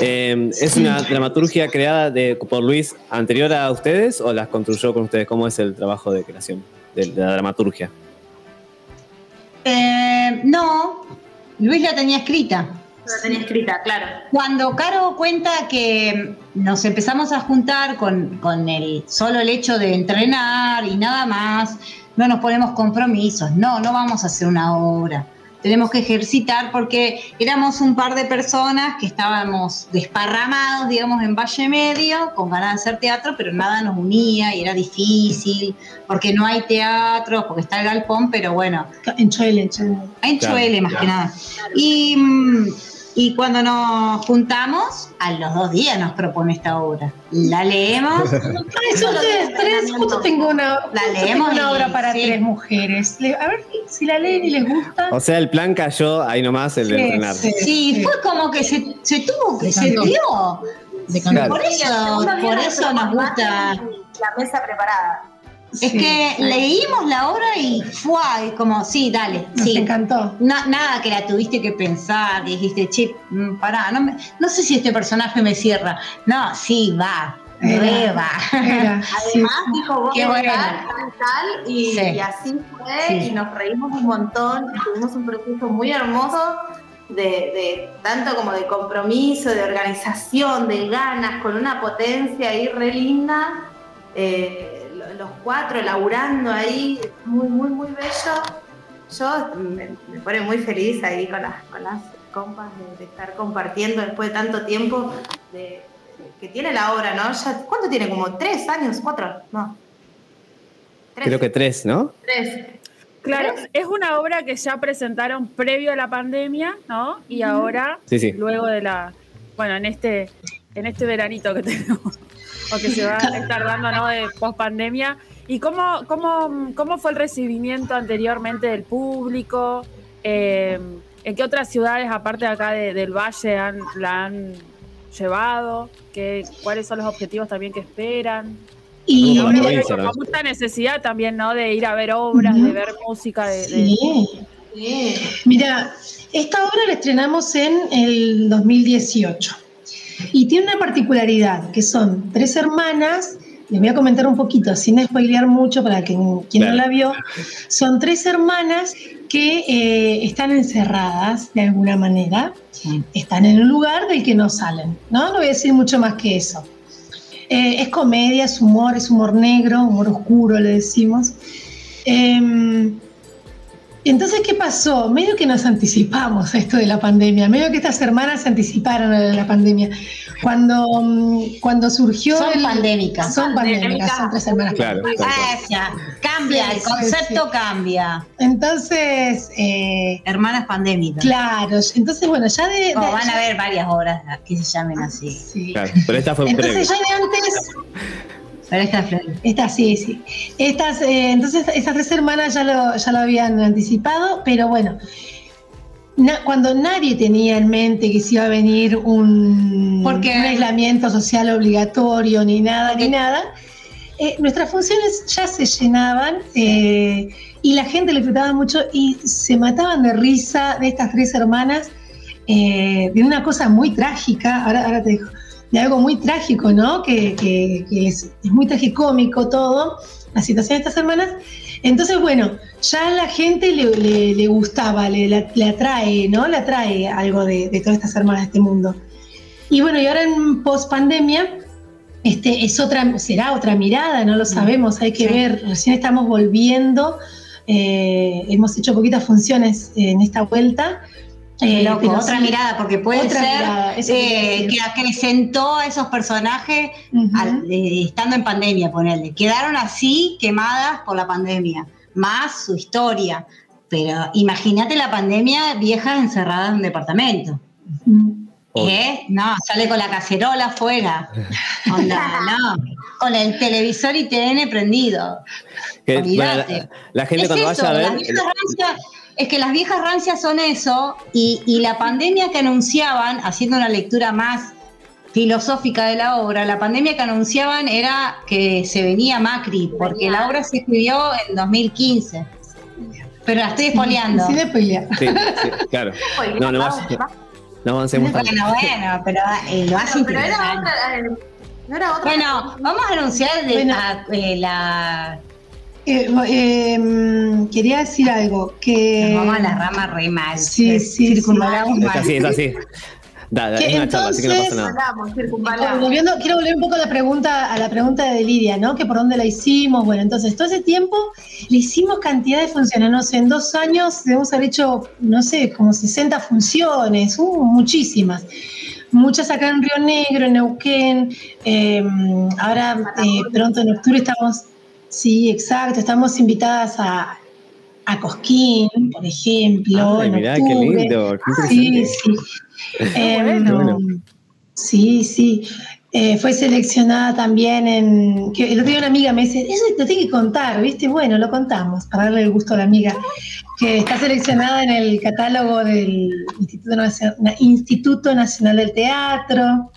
eh, ¿es una dramaturgia creada de- por Luis anterior a ustedes o las construyó con ustedes? ¿Cómo es el trabajo de creación de, de la dramaturgia? Eh, no, Luis la tenía escrita. La tenía escrita, claro. Cuando Caro cuenta que nos empezamos a juntar con, con el solo el hecho de entrenar y nada más, no nos ponemos compromisos, no, no vamos a hacer una obra. Tenemos que ejercitar porque éramos un par de personas que estábamos desparramados, digamos, en Valle Medio, con ganas de hacer teatro, pero nada nos unía y era difícil, porque no hay teatro, porque está el galpón, pero bueno, En Choel, en Choel. en Claro. Chuele, más que nada. Y, mm, y cuando nos juntamos, a los dos días nos propone esta obra. La leemos. Tres, justo tengo una, La justo leemos tengo una y- obra para sí. tres mujeres. A ver si la leen y les gusta. O sea, el plan cayó ahí nomás, el de Sí, entrenar. sí. Sí, fue como que se, se tuvo que, se dio. Por eso, por eso nos gusta. La mesa preparada. Es que leímos la obra y fue como, sí, dale, Nos sí. encantó. Nada que la tuviste que pensar, que dijiste, che, mm, pará, no, me- no sé si este personaje me cierra. No, sí, va, Era. re va. Era, sí. Además dijo vos Qué tal, bueno. tal, tal, y, Sí. y así fue, Sí. y nos reímos un montón, tuvimos un proceso muy hermoso de, de tanto como de compromiso, de organización, de ganas, con una potencia ahí re linda, eh, los cuatro laburando ahí, muy, muy, muy bello. Yo me, me pone muy feliz ahí con las, con las compas de, de estar compartiendo después de tanto tiempo de, que tiene la obra, ¿no? Ya, ¿Cuánto tiene? ¿Como tres años? ¿Cuatro? No. Tres. Creo que tres, ¿no? Tres. Claro, es una obra que ya presentaron previo a la pandemia, ¿no? Y ahora, Sí, sí. luego de la, bueno, en este, en este veranito que tenemos, o que se va a estar dando, ¿no? De post pandemia. ¿Y cómo, cómo, cómo fue el recibimiento anteriormente del público? Eh, ¿En qué otras ciudades, aparte de acá de- del Valle, han, la han llevado? ¿Qué, ¿Cuáles son los objetivos también que esperan? Y como mucha necesidad también, ¿no? De ir a ver obras, de ver música, de, de- sí. Sí. Mira, esta obra la estrenamos en el 2018 y tiene una particularidad, que son tres hermanas, les voy a comentar un poquito, sin spoilear mucho para quien, quien Claro. no la vio, son tres hermanas que eh, están encerradas de alguna manera, están en un lugar del que no salen, ¿no? No voy a decir mucho más que eso. Eh, es comedia, es humor, es humor negro, humor oscuro, le decimos. Em, entonces, ¿qué pasó? Medio que nos anticipamos a esto de la pandemia, medio que estas hermanas se anticiparon a la pandemia. Cuando, mm, cuando surgió. Son el- pandémicas. Son pandémicas, son tres hermanas. Claro. Ah, ya, cambia, el Sí, concepto sí. cambia. Entonces, eh, Hermanas pandémicas. claro, entonces, bueno, ya de. De- van a ver varias obras que se llamen así. Sí. Claro, Pero esta fue un. Entonces, ya de antes. Para esta. Estas sí, sí. Estas, eh, entonces, estas tres hermanas ya lo, ya lo habían anticipado, pero bueno, na- cuando nadie tenía en mente que se iba a venir un, Porque- un aislamiento social obligatorio, ni nada, ni nada, eh, nuestras funciones ya se llenaban eh, y la gente le disfrutaba mucho y se mataban de risa de estas tres hermanas de una cosa muy trágica, ahora, ahora te dejo, de algo muy trágico, ¿no? Que, que- que es, es muy tragicómico todo, la situación de estas hermanas. Entonces, bueno, ya a la gente le, le- le gustaba, le, le- atrae, ¿no? Le atrae algo de, de todas estas hermanas de este mundo. Y bueno, y ahora en post pandemia, este, es otra, será otra mirada, no lo sabemos, hay que Sí. ver, recién estamos volviendo, eh, hemos hecho poquitas funciones en esta vuelta. Eh, Loco, pero otra sí, mirada, porque puede otra ser eh, que acrecentó a esos personajes al- eh, estando en pandemia, ponerle. Quedaron así quemadas por la pandemia, más su historia. Pero imagínate la pandemia viejas encerradas en un departamento. ¿Eh? No, sale con la cacerola afuera. Onda, no. Con el televisor y TN prendido. Que, Olvídate. bueno, la, la gente Es cuando eso, vaya a ver. Es que las viejas rancias son eso, y, y la pandemia que anunciaban, haciendo una lectura más filosófica de la obra, la pandemia que anunciaban era que se venía Macri, porque la obra se escribió en 2015. Pero la estoy espoleando. Spoilear. Sí, sí, claro. No, no, vaya- no avancemos tanto. Bueno, bueno, pero eh, lo hace Pero era interesante. otra. eh, No era otra. Bueno, vamos a anunciar de Bueno. a- eh, la. Eh, eh, mm, quería decir algo, que... Nos vamos a la rama re mal. Sí, sí, Circunvalamos sí. Es mal. así, es así. Da, da, Que es una charla, así que no pasa entonces- nada. Hablamos, circunvalamos. Volviendo, quiero volver un poco a la pregunta, a la pregunta de Lidia, ¿no? Que por dónde la hicimos. Bueno, entonces, todo ese tiempo le hicimos cantidad de funciones. No sé, en dos años debemos haber hecho, no sé, como 60 funciones, uh, muchísimas. Muchas acá en Río Negro, en Neuquén. eh, ahora, eh, pronto en octubre estamos, sí, exacto, estamos invitadas a, a Cosquín, por ejemplo. Ay, mirá, qué lindo, qué Sí, sí. Em, bueno. Sí, sí. Eh, fue seleccionada también en. Que el otro día una amiga me dice, eso te tengo que contar, ¿viste? Bueno, lo contamos para darle el gusto a la amiga. Que está seleccionada en el catálogo del Instituto Nacional del Teatro.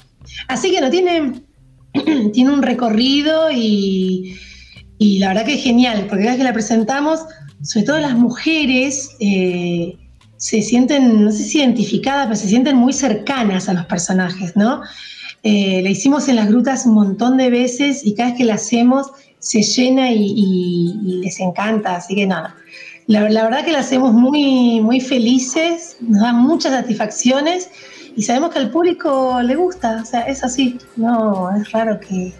Así que no tiene, tiene un recorrido y, y la verdad que es genial, porque cada vez que la presentamos, sobre todo las mujeres, eh, se sienten, no sé si identificadas, pero se sienten muy cercanas a los personajes, ¿no? Eh, la hicimos en las grutas un montón de veces y cada vez que la hacemos se llena y, les encanta, así que nada. La, la verdad que la hacemos muy, muy felices, nos dan muchas satisfacciones y sabemos que al público le gusta, o sea, es así, no, es raro que,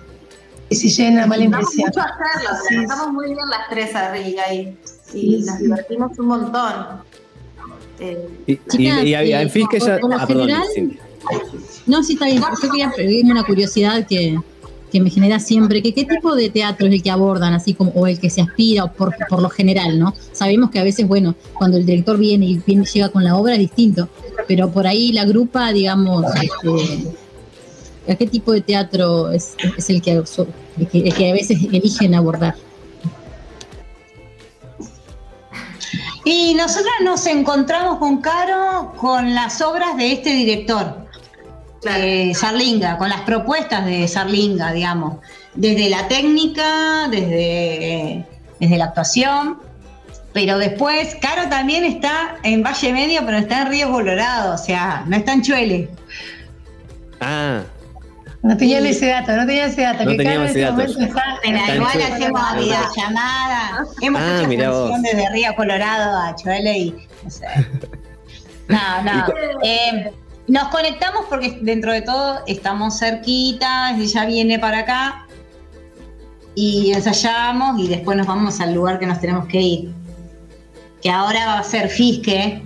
que se llene una mala impresión. mucho hacerlo, Sí, pasamos muy bien las tres arriba ahí. Y Sí, nos sí. divertimos un montón. Eh, Y, y, Chicas, y, y- eh, en Fiske por- ya. Ah, perdón, general- Cintia. No, sí, está bien. Yo quería pedirme una curiosidad que, que me genera siempre, que qué tipo de teatro es el que abordan, así como, o el que se aspira, o por, por lo general, ¿no? Sabemos que a veces, bueno, cuando el director viene y viene, llega con la obra es distinto, pero por ahí la grupa, digamos, este, ¿a qué tipo de teatro es, es el, que, el que el que a veces eligen abordar? Y nosotros nos encontramos con Caro con las obras de este director, eh, Sarlinga, con las propuestas de Sarlinga, digamos, desde la técnica, desde, desde la actuación. Pero después, Caro también está en Valle Medio, pero está en Río Colorado, o sea, no está en Chuele. Ah, No tenían ese dato, no tenían ese dato. No que teníamos ese este dato. Pero en igual hacemos videollamada. Hemos Ah, hecho función desde Río Colorado a Chuele y no sé. No, no. Eh, nos conectamos porque dentro de todo estamos cerquita, ella viene para acá y ensayamos y después nos vamos al lugar que nos tenemos que ir. Que ahora va a ser Fisque.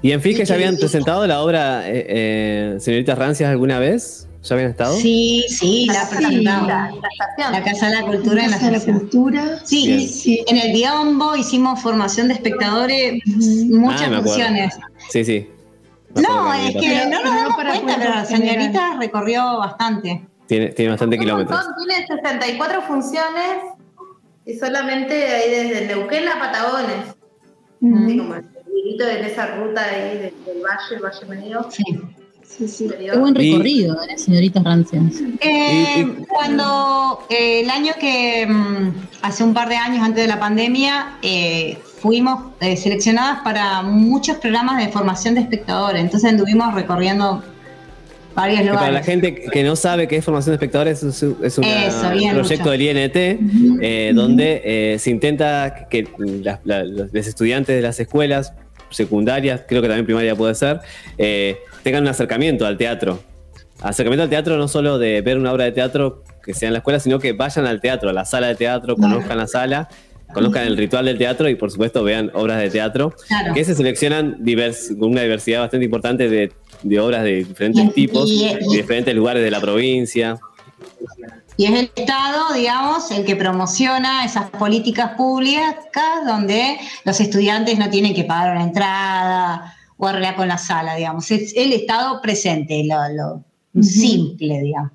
¿y en Fiske Sí, ya habían presentado la obra eh, eh, Señoritas Rancias alguna vez? ¿Ya habían estado? Sí, sí, la Sí. presentamos. la, la estación. La Casa de la Cultura en la Casa de la. Cultura. Sí, sí. en el Biombo hicimos formación de espectadores, muchas Ah, acuerdo. funciones. Sí, sí. No, es que Pero- no nos damos para cuenta, pero la señorita recorrió bastante. Tiene, tiene bastante Un kilómetros. montón, tiene 64 funciones y solamente ahí desde Neuquén a Patagones. Así como el en esa ruta ahí del, del valle, el Valle Medio. Sí. Sí, sí. Qué buen recorrido, ¿eh, señorita Rancias. Eh, cuando eh, el año que, mm, hace un par de años antes de la pandemia, eh, fuimos eh, seleccionadas para muchos programas de formación de espectadores. Entonces anduvimos recorriendo varios Que para la lugares. gente que no sabe qué es formación de espectadores, es, un- es una- Eso, bien, un proyecto mucho. del INT eh, donde eh, se intenta que la- los, los estudiantes de las escuelas secundarias, creo que también primaria puede ser, eh, tengan un acercamiento al teatro. Acercamiento al teatro no solo de ver una obra de teatro que sea en la escuela, sino que vayan al teatro, a la sala de teatro, conozcan la sala, conozcan el ritual del teatro y por supuesto vean obras de teatro Claro. que se seleccionan divers, con una diversidad bastante importante de, de obras de diferentes Y- tipos, y- de diferentes lugares de la provincia. Y es el Estado, digamos, el que promociona esas políticas públicas donde los estudiantes no tienen que pagar una entrada o arreglar con la sala, digamos. Es el Estado presente, lo, lo simple, digamos.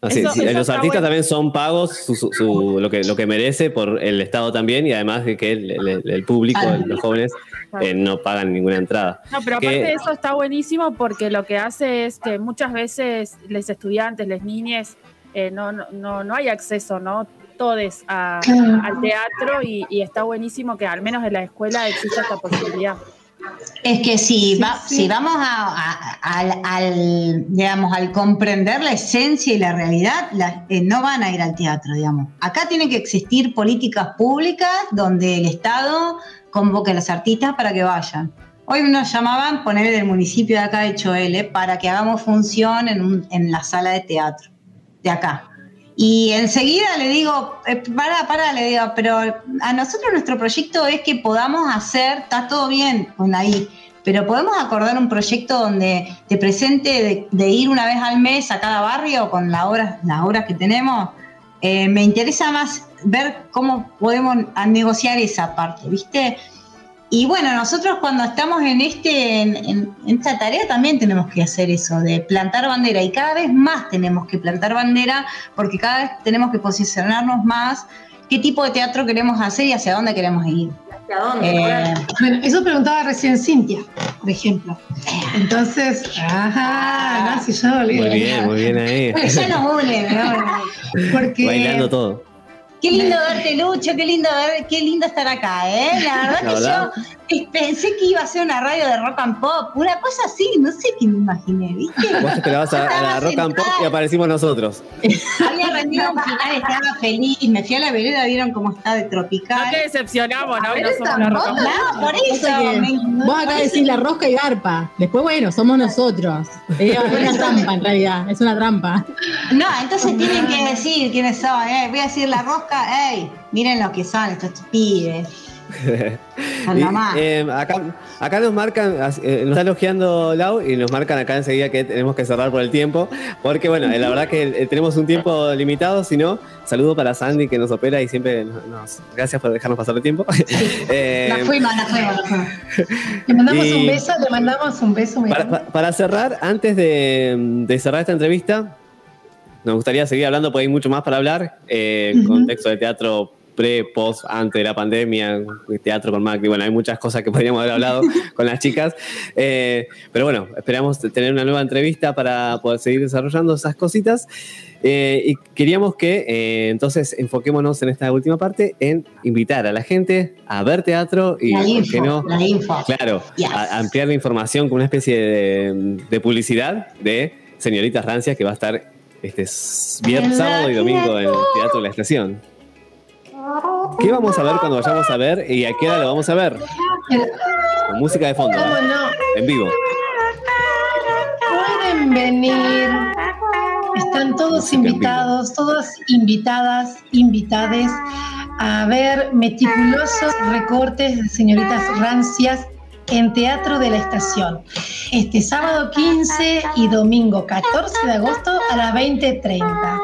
Así, Eso- sí, eso los artistas bueno. también son pagos su- su- su- lo, que, lo que merece por el Estado también y además de que el, el- el público, Claro. los jóvenes, eh, no pagan ninguna entrada. No, pero Que- aparte de eso está buenísimo porque lo que hace es que muchas veces los estudiantes, las niñas, eh, no, no, no, no hay acceso, ¿no? A- Claro. al teatro y, y está buenísimo que al menos en la escuela exista esta posibilidad. Es que si, va- si vamos a- a- al, al, digamos, al comprender la esencia y la realidad, la- eh, no van a ir al teatro, digamos. Acá tienen que existir políticas públicas donde el Estado convoque a los artistas para que vayan. Hoy nos llamaban poner del municipio de acá de Choele para que hagamos función en, un- en la sala de teatro de acá. Y enseguida le digo, eh, pará, pará, le digo, pero a nosotros nuestro proyecto es que podamos hacer, está todo bien con ahí, pero podemos acordar un proyecto donde te presente de, de ir una vez al mes a cada barrio con la las obras que tenemos. Eh, me interesa más ver cómo podemos negociar esa parte, ¿viste? Y bueno, nosotros cuando estamos en, este, en, en- en esta tarea también tenemos que hacer eso, de plantar bandera. Y cada vez más tenemos que plantar bandera porque cada vez tenemos que posicionarnos más qué tipo de teatro queremos hacer y hacia dónde queremos ir. ¿Hacia dónde? Eh, Bueno, eso preguntaba recién Cintia, por ejemplo. Entonces, ajá, no, si yo volví. Muy bien, muy bien ahí. Bueno, ya no une, ¿no? Porque Bailando todo. Qué lindo verte, Lucho, qué lindo ver, qué lindo estar acá, ¿eh? La verdad La que verdad. yo eh, pensé que iba a ser una radio de rock and pop, una cosa así, no sé qué me imaginé, ¿viste? Vos te esperabas a, a la rock and pop y aparecimos nosotros. Había rendido un final, estaba feliz, me fui a la vereda, vieron cómo está de tropical. No te decepcionamos, ¿no? A ver, No somos la por eso. Pasa que me- vos acá decís la rosca y garpa. Después, bueno, somos nosotros. Es una trampa, en realidad. Es una trampa. No, entonces tienen que decir quiénes son, ¿eh? Voy a decir la rosca, ey, miren lo que son estos pibes. Y, eh, acá, acá nos marcan, eh, nos está elogiando Lau y nos marcan acá enseguida que tenemos que cerrar por el tiempo, porque bueno, eh, la verdad que eh, tenemos un tiempo limitado, si no, saludo para Sandy que nos opera y siempre nos, gracias por dejarnos pasar el tiempo. Nos fuimos, nos fuimos, nos fuimos. Le mandamos Y- un beso, le mandamos un beso. para, para cerrar, antes de, de cerrar esta entrevista, nos gustaría seguir hablando, porque hay mucho más para hablar, eh, Ujú. contexto de teatro pre, post, antes de la pandemia, teatro con Macri, bueno, hay muchas cosas que podríamos haber hablado con las chicas, Eh, pero bueno, esperamos tener una nueva entrevista para poder seguir desarrollando esas cositas. Eh, y queríamos que eh, entonces enfoquémonos en esta última parte en invitar a la gente a ver teatro y, La ¿por info, no? la info. Claro, Yes. a- ampliar la información con una especie de, de publicidad de Señoritas Rancias que va a estar este viernes, sábado y domingo en el Teatro de la Estación. ¿Qué vamos a ver cuando vayamos a ver y a qué hora lo vamos a ver? Con música de fondo, ¿Cómo ¿eh? no? en vivo. Pueden venir. Están todos Música invitados, todas invitadas, invitades a ver meticulosos recortes de señoritas rancias en Teatro de la Estación. Este sábado 15 y domingo 14 de agosto a las 20.30.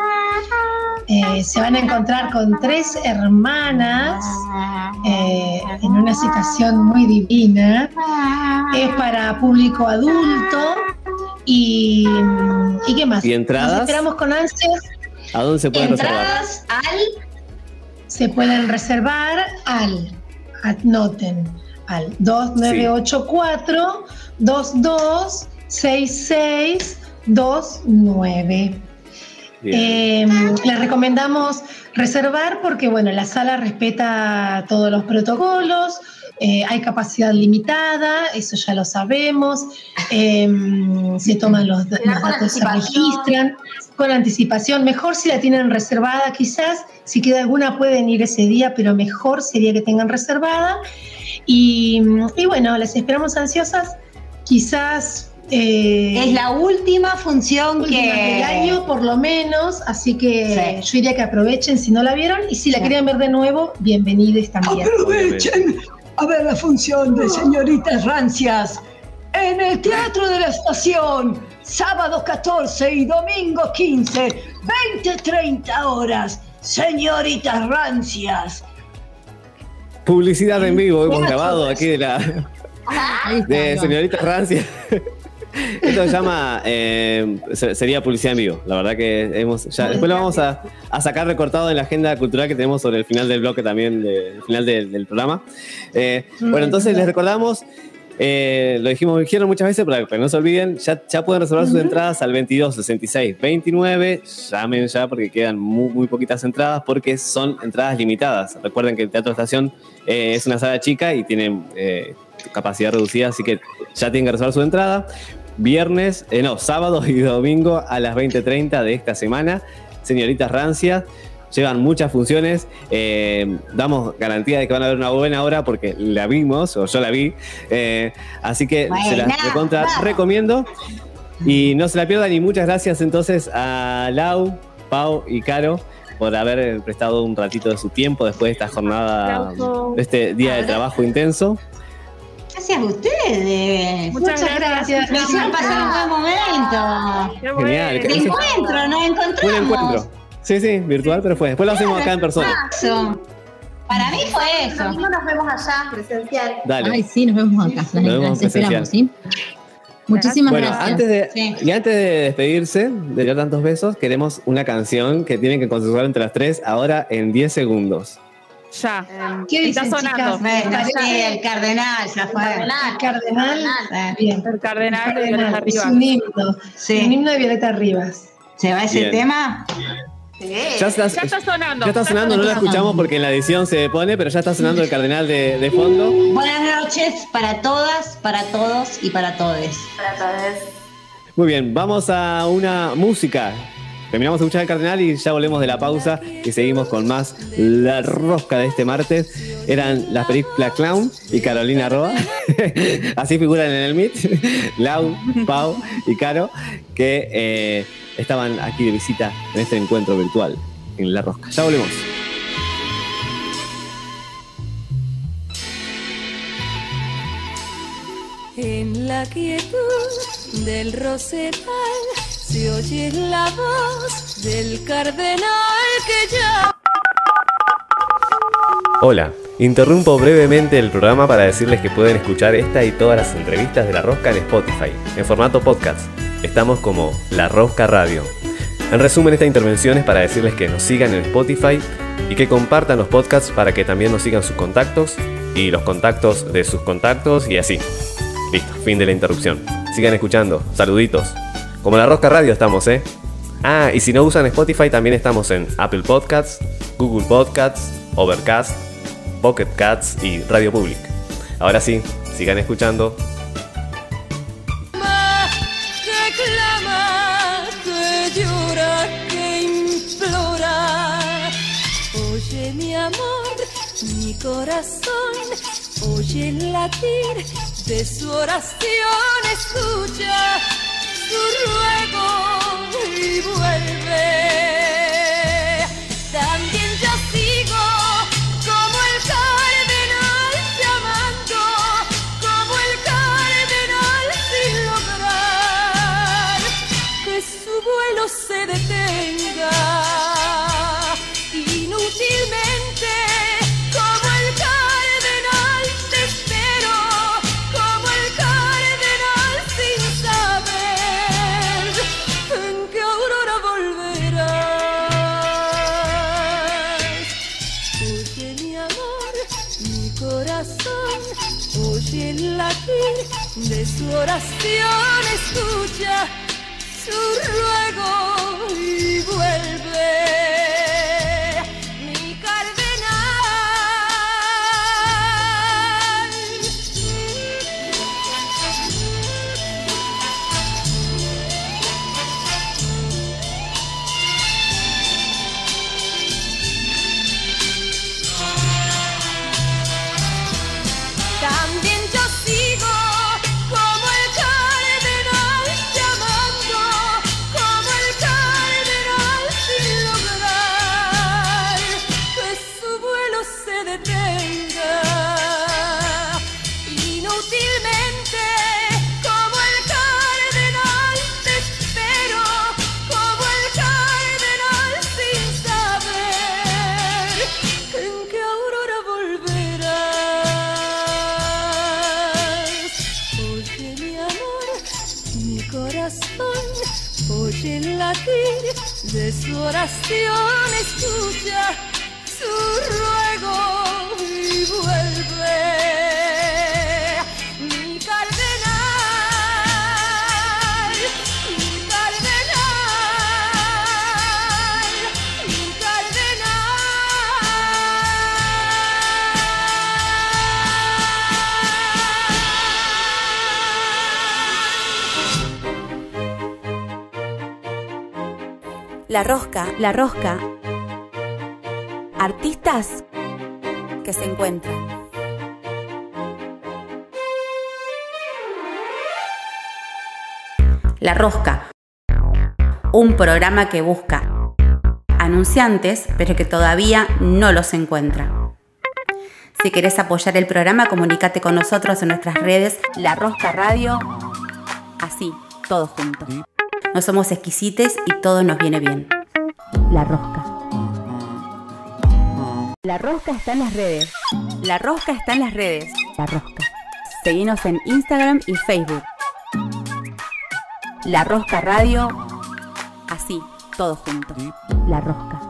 Eh, se van a encontrar con tres hermanas eh, en una situación muy divina. Es para público adulto Y, ¿y qué más? ¿Y entradas? Nos esperamos con ansias. ¿A dónde se pueden reservar? Al. Se pueden reservar al, anoten, al 2984 226629. Eh, les recomendamos reservar porque, bueno, la sala respeta todos los protocolos, eh, hay capacidad limitada, eso ya lo sabemos, eh, se toman los, los datos, se registran con anticipación. Mejor si la tienen reservada, quizás, si queda alguna pueden ir ese día, pero mejor sería que tengan reservada. Y, y bueno, las esperamos ansiosas, quizás eh, Es la última función última que. del año, por lo menos, así que yo diría que aprovechen si no la vieron y si la querían ver de nuevo, bienvenidos también. Aprovechen a ver la función de señoritas rancias en el Teatro de la Estación, sábado 14 y domingo 15, 20-30 horas. Señoritas rancias. Publicidad en vivo, hemos grabado aquí de la de señorita Rancia. Esto se llama, eh, se- sería publicidad en vivo. La verdad que hemos, ya, después lo vamos a, a sacar recortado en la agenda cultural que tenemos sobre el final del bloque también, de- el final del, del programa. Eh, bueno, entonces les recordamos, eh, lo dijimos, dijeron muchas veces, pero no se olviden, ya, ya pueden reservar sus entradas al 22 66 29. Llamen ya porque quedan muy, muy poquitas entradas porque son entradas limitadas. Recuerden que el Teatro Estación eh, es una sala chica y tiene eh, capacidad reducida, así que ya tienen que reservar su entrada. Viernes, no, sábado y domingo a las 20.30 de esta semana. Señoritas Rancias, llevan muchas funciones. eh, damos garantía de que van a ver una buena hora porque la vimos, o yo la vi. eh, así que se las recontra recomiendo. Y no se la pierdan. Y muchas gracias entonces a Lau, Pau y Caro por haber prestado un ratito de su tiempo después de esta jornada, de este día de trabajo intenso. Gracias a ustedes. Muchas gracias. Me hicieron pasar un buen momento. Genial. De encuentro, nos encontramos. Un encuentro. Sí, sí, virtual, pero fue. Después lo hacemos acá en persona. Para mí fue eso. Nos vemos allá, presencial. Dale. Ay, sí, nos vemos acá. Nos vemos esperamos, ¿sí? presencial. Muchísimas bueno, gracias. Antes de, Y antes de despedirse, de dar tantos besos, queremos una canción que tienen que consensuar entre las tres ahora en 10 segundos. Ya. ¿Qué Está dicen, sonando. chicas? Bueno, sí, el cardenal ya fue. El cardenal. Bien. El cardenal de El Violeta cardenal, es Rivas. un himno. Un himno de Violeta Rivas. ¿Se va ese Bien. tema? Ya está, Ya está sonando. ya está sonando, no la escuchamos porque en la edición se pone, pero ya está sonando el cardenal de, de fondo. Buenas noches para todas, para todos y para todes. Para todos. Muy bien, vamos a una música. Terminamos de escuchar el cardenal y ya volvemos de la pausa y seguimos con más La Rosca de este martes. Eran las películas Clown y Carolina Roa. Así figuran en el Meet. Lau, Pau y Caro, que eh, estaban aquí de visita en este encuentro virtual en La Rosca. Ya volvemos. En la quietud del rosedal se oye la voz del cardenal que ya Hola, interrumpo brevemente el programa para decirles que pueden escuchar esta y todas las entrevistas de La Rosca en Spotify, en formato podcast. Estamos como La Rosca Radio. En resumen, esta intervención es para decirles que nos sigan en Spotify y que compartan los podcasts para que también nos sigan sus contactos y los contactos de sus contactos y así. Listo, fin de la interrupción. Sigan escuchando, saluditos. Como La Rosca Radio estamos, ¿eh? Ah, y si no usan Spotify, también estamos en Apple Podcasts, Google Podcasts, Overcast, Pocket Cats y Radio Public. Ahora sí, sigan escuchando. corazón, oye el de su oración, escucha su ruego y vuelve. De su oración, escucha su ruego y vuelve. La rosca, la rosca. Artistas que se encuentran. La rosca. Un programa que busca anunciantes, pero que todavía no los encuentra. Si querés apoyar el programa, comunícate con nosotros en nuestras redes La Rosca Radio. Así, todos juntos. No somos exquisites y todo nos viene bien. La Rosca. La Rosca está en las redes. La Rosca está en las redes. La Rosca. Seguinos en Instagram y Facebook. La Rosca Radio. Así, todos juntos. La Rosca.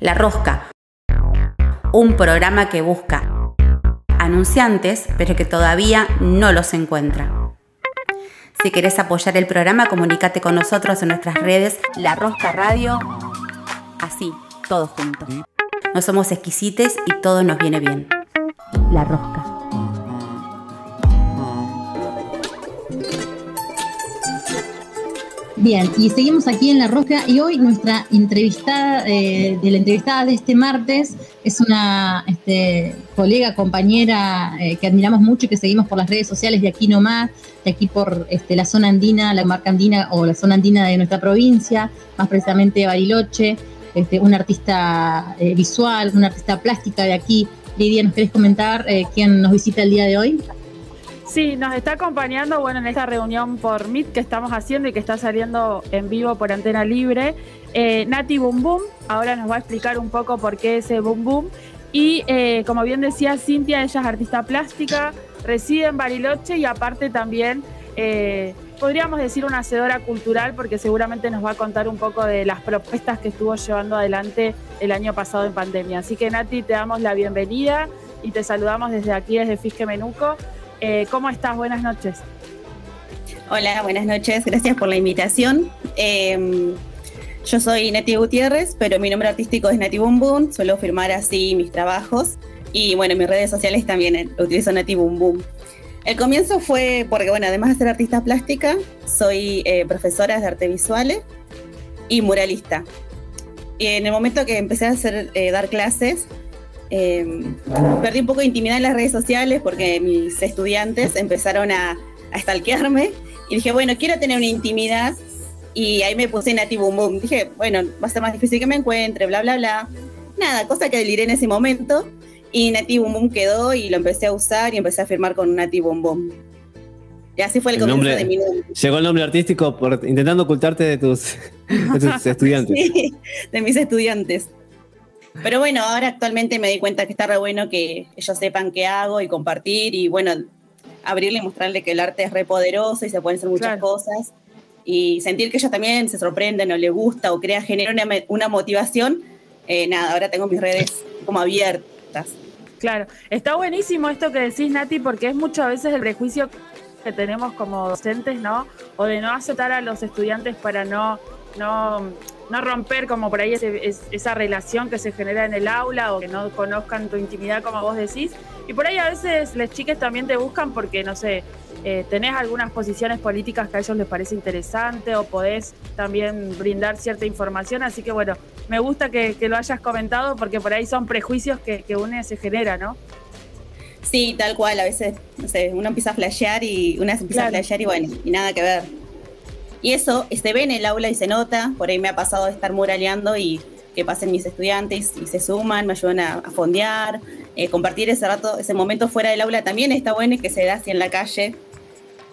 La Rosca. Un programa que busca anunciantes, pero que todavía no los encuentra. Si querés apoyar el programa, comunícate con nosotros en nuestras redes La Rosca Radio. Así, todos juntos. No somos exquisites y todo nos viene bien. La Rosca. Bien, y seguimos aquí en La Rosca y hoy nuestra entrevistada, eh, de la entrevistada de este martes, es una este, colega, compañera eh, que admiramos mucho y que seguimos por las redes sociales de aquí nomás, de aquí por este, la zona andina, la marca andina o la zona andina de nuestra provincia, más precisamente Bariloche, este, una artista eh, visual, una artista plástica de aquí. Lidia, ¿nos querés comentar eh, quién nos visita el día de hoy? Sí, nos está acompañando, bueno, en esta reunión por Meet que estamos haciendo y que está saliendo en vivo por Antena Libre, eh, Nati Boom Boom. Ahora nos va a explicar un poco por qué ese Boom Boom. Y eh, como bien decía Cintia, ella es artista plástica, reside en Bariloche y aparte también eh, podríamos decir una hacedora cultural porque seguramente nos va a contar un poco de las propuestas que estuvo llevando adelante el año pasado en pandemia. Así que Nati, te damos la bienvenida y te saludamos desde aquí, desde Fisque Menuco. Eh, ¿Cómo estás? Buenas noches. Hola, buenas noches. Gracias por la invitación. Eh, yo soy Nati Gutiérrez, pero mi nombre artístico es Nati Boom Boom. Suelo firmar así mis trabajos. Y bueno, en mis redes sociales también eh, utilizo Nati Boom Boom. El comienzo fue porque, bueno, además de ser artista plástica, soy eh, profesora de arte visuales y muralista. Y en el momento que empecé a hacer, eh, dar clases, eh, perdí un poco de intimidad en las redes sociales porque mis estudiantes empezaron a, a stalkearme y dije, bueno, quiero tener una intimidad y ahí me puse Nati Boom Boom. Dije, bueno, va a ser más difícil que me encuentre, bla, bla, bla. Nada, cosa que deliré en ese momento y Nati Boom Boom quedó y lo empecé a usar y empecé a firmar con Nati Boom Boom. Y así fue el, El comienzo nombre- de mi nombre. Llegó el nombre artístico por intentando ocultarte de tus, de tus estudiantes. Sí, de mis estudiantes. Pero bueno, ahora actualmente me di cuenta que está re bueno que ellos sepan qué hago y compartir y bueno, abrirle y mostrarle que el arte es re poderoso y se pueden hacer muchas cosas y sentir que ellos también se sorprenden o les gusta o crea, genera una, una motivación. Eh, nada, ahora tengo mis redes como abiertas. Claro, está buenísimo esto que decís, Nati, porque es muchas veces el prejuicio que tenemos como docentes, ¿no? O de no aceptar a los estudiantes para no, no, no romper como por ahí ese- es- esa relación que se genera en el aula o que no conozcan tu intimidad como vos decís. Y por ahí a veces las chicas también te buscan porque, no sé, eh, tenés algunas posiciones políticas que a ellos les parece interesante o podés también brindar cierta información. Así que bueno, me gusta que, que lo hayas comentado porque por ahí son prejuicios que, que uno se genera, ¿no? Sí, tal cual, a veces, no sé, uno empieza a flashear y una se empieza Claro. a flashear y bueno, y nada que ver. Y eso se ve en el aula y se nota, por ahí me ha pasado de estar muraleando y que pasen mis estudiantes y se suman, me ayudan a, a fondear, eh, compartir ese rato, ese momento fuera del aula también está bueno y que se da así en la calle.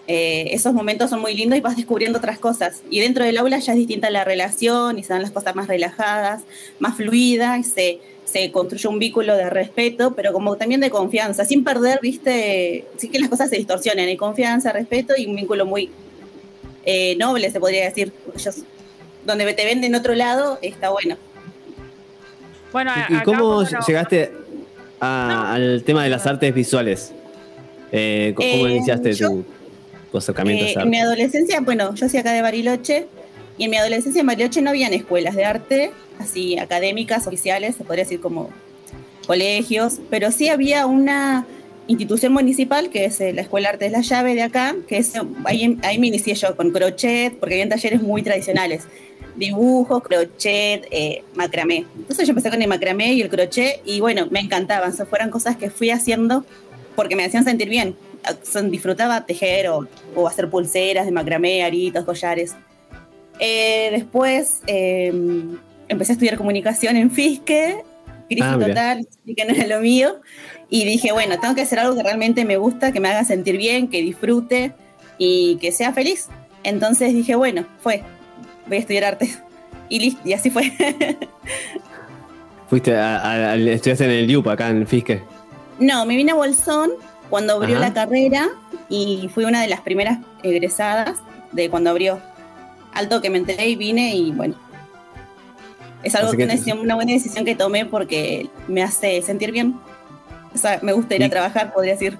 Eh, esos momentos son muy lindos y vas descubriendo otras cosas. Y dentro del aula ya es distinta la relación y se dan las cosas más relajadas, más fluidas, se, se construye un vínculo de respeto, pero como también de confianza, sin perder, viste, sí que las cosas se distorsionan, hay confianza, respeto y un vínculo muy eh, noble, se podría decir. Ellos, donde te venden otro lado, está bueno. Bueno, ¿Y acá, cómo llegaste a- al tema de las artes visuales? Eh, ¿Cómo Eh, iniciaste yo- tu, tu acercamiento a Eh, en mi adolescencia, bueno, yo soy acá de Bariloche y en mi adolescencia en Bariloche no habían escuelas de arte, así académicas, oficiales, se podría decir como colegios, pero sí había una institución municipal que es eh, la Escuela Arte de la Llave de acá, que es, ahí, ahí me inicié yo con crochet, porque habían talleres muy tradicionales, dibujo, crochet, eh, macramé. Entonces yo empecé con el macramé y el crochet y bueno, me encantaban, o fueron cosas que fui haciendo porque me hacían sentir bien. Ah, son- Disfrutaba tejer o, o hacer pulseras de macramé, aritos, collares. Eh, después eh, empecé a estudiar comunicación en Fisque, crisis Ah, total, que no era lo mío. Y dije, bueno, tengo que hacer algo que realmente me gusta, que me haga sentir bien, que disfrute y que sea feliz. Entonces dije, bueno, fue, voy a estudiar arte. Y listo, y así fue. Fuiste a, a- estudiaste en el IUP acá en Fisque. No, me vine a Bolsón cuando abrió Ajá. la carrera y fui una de las primeras egresadas de cuando abrió. Alto que me enteré y vine y bueno. Es algo Así que que- una, decisión- una buena decisión que tomé porque me hace sentir bien. O sea, me gusta ir a trabajar, podría decir.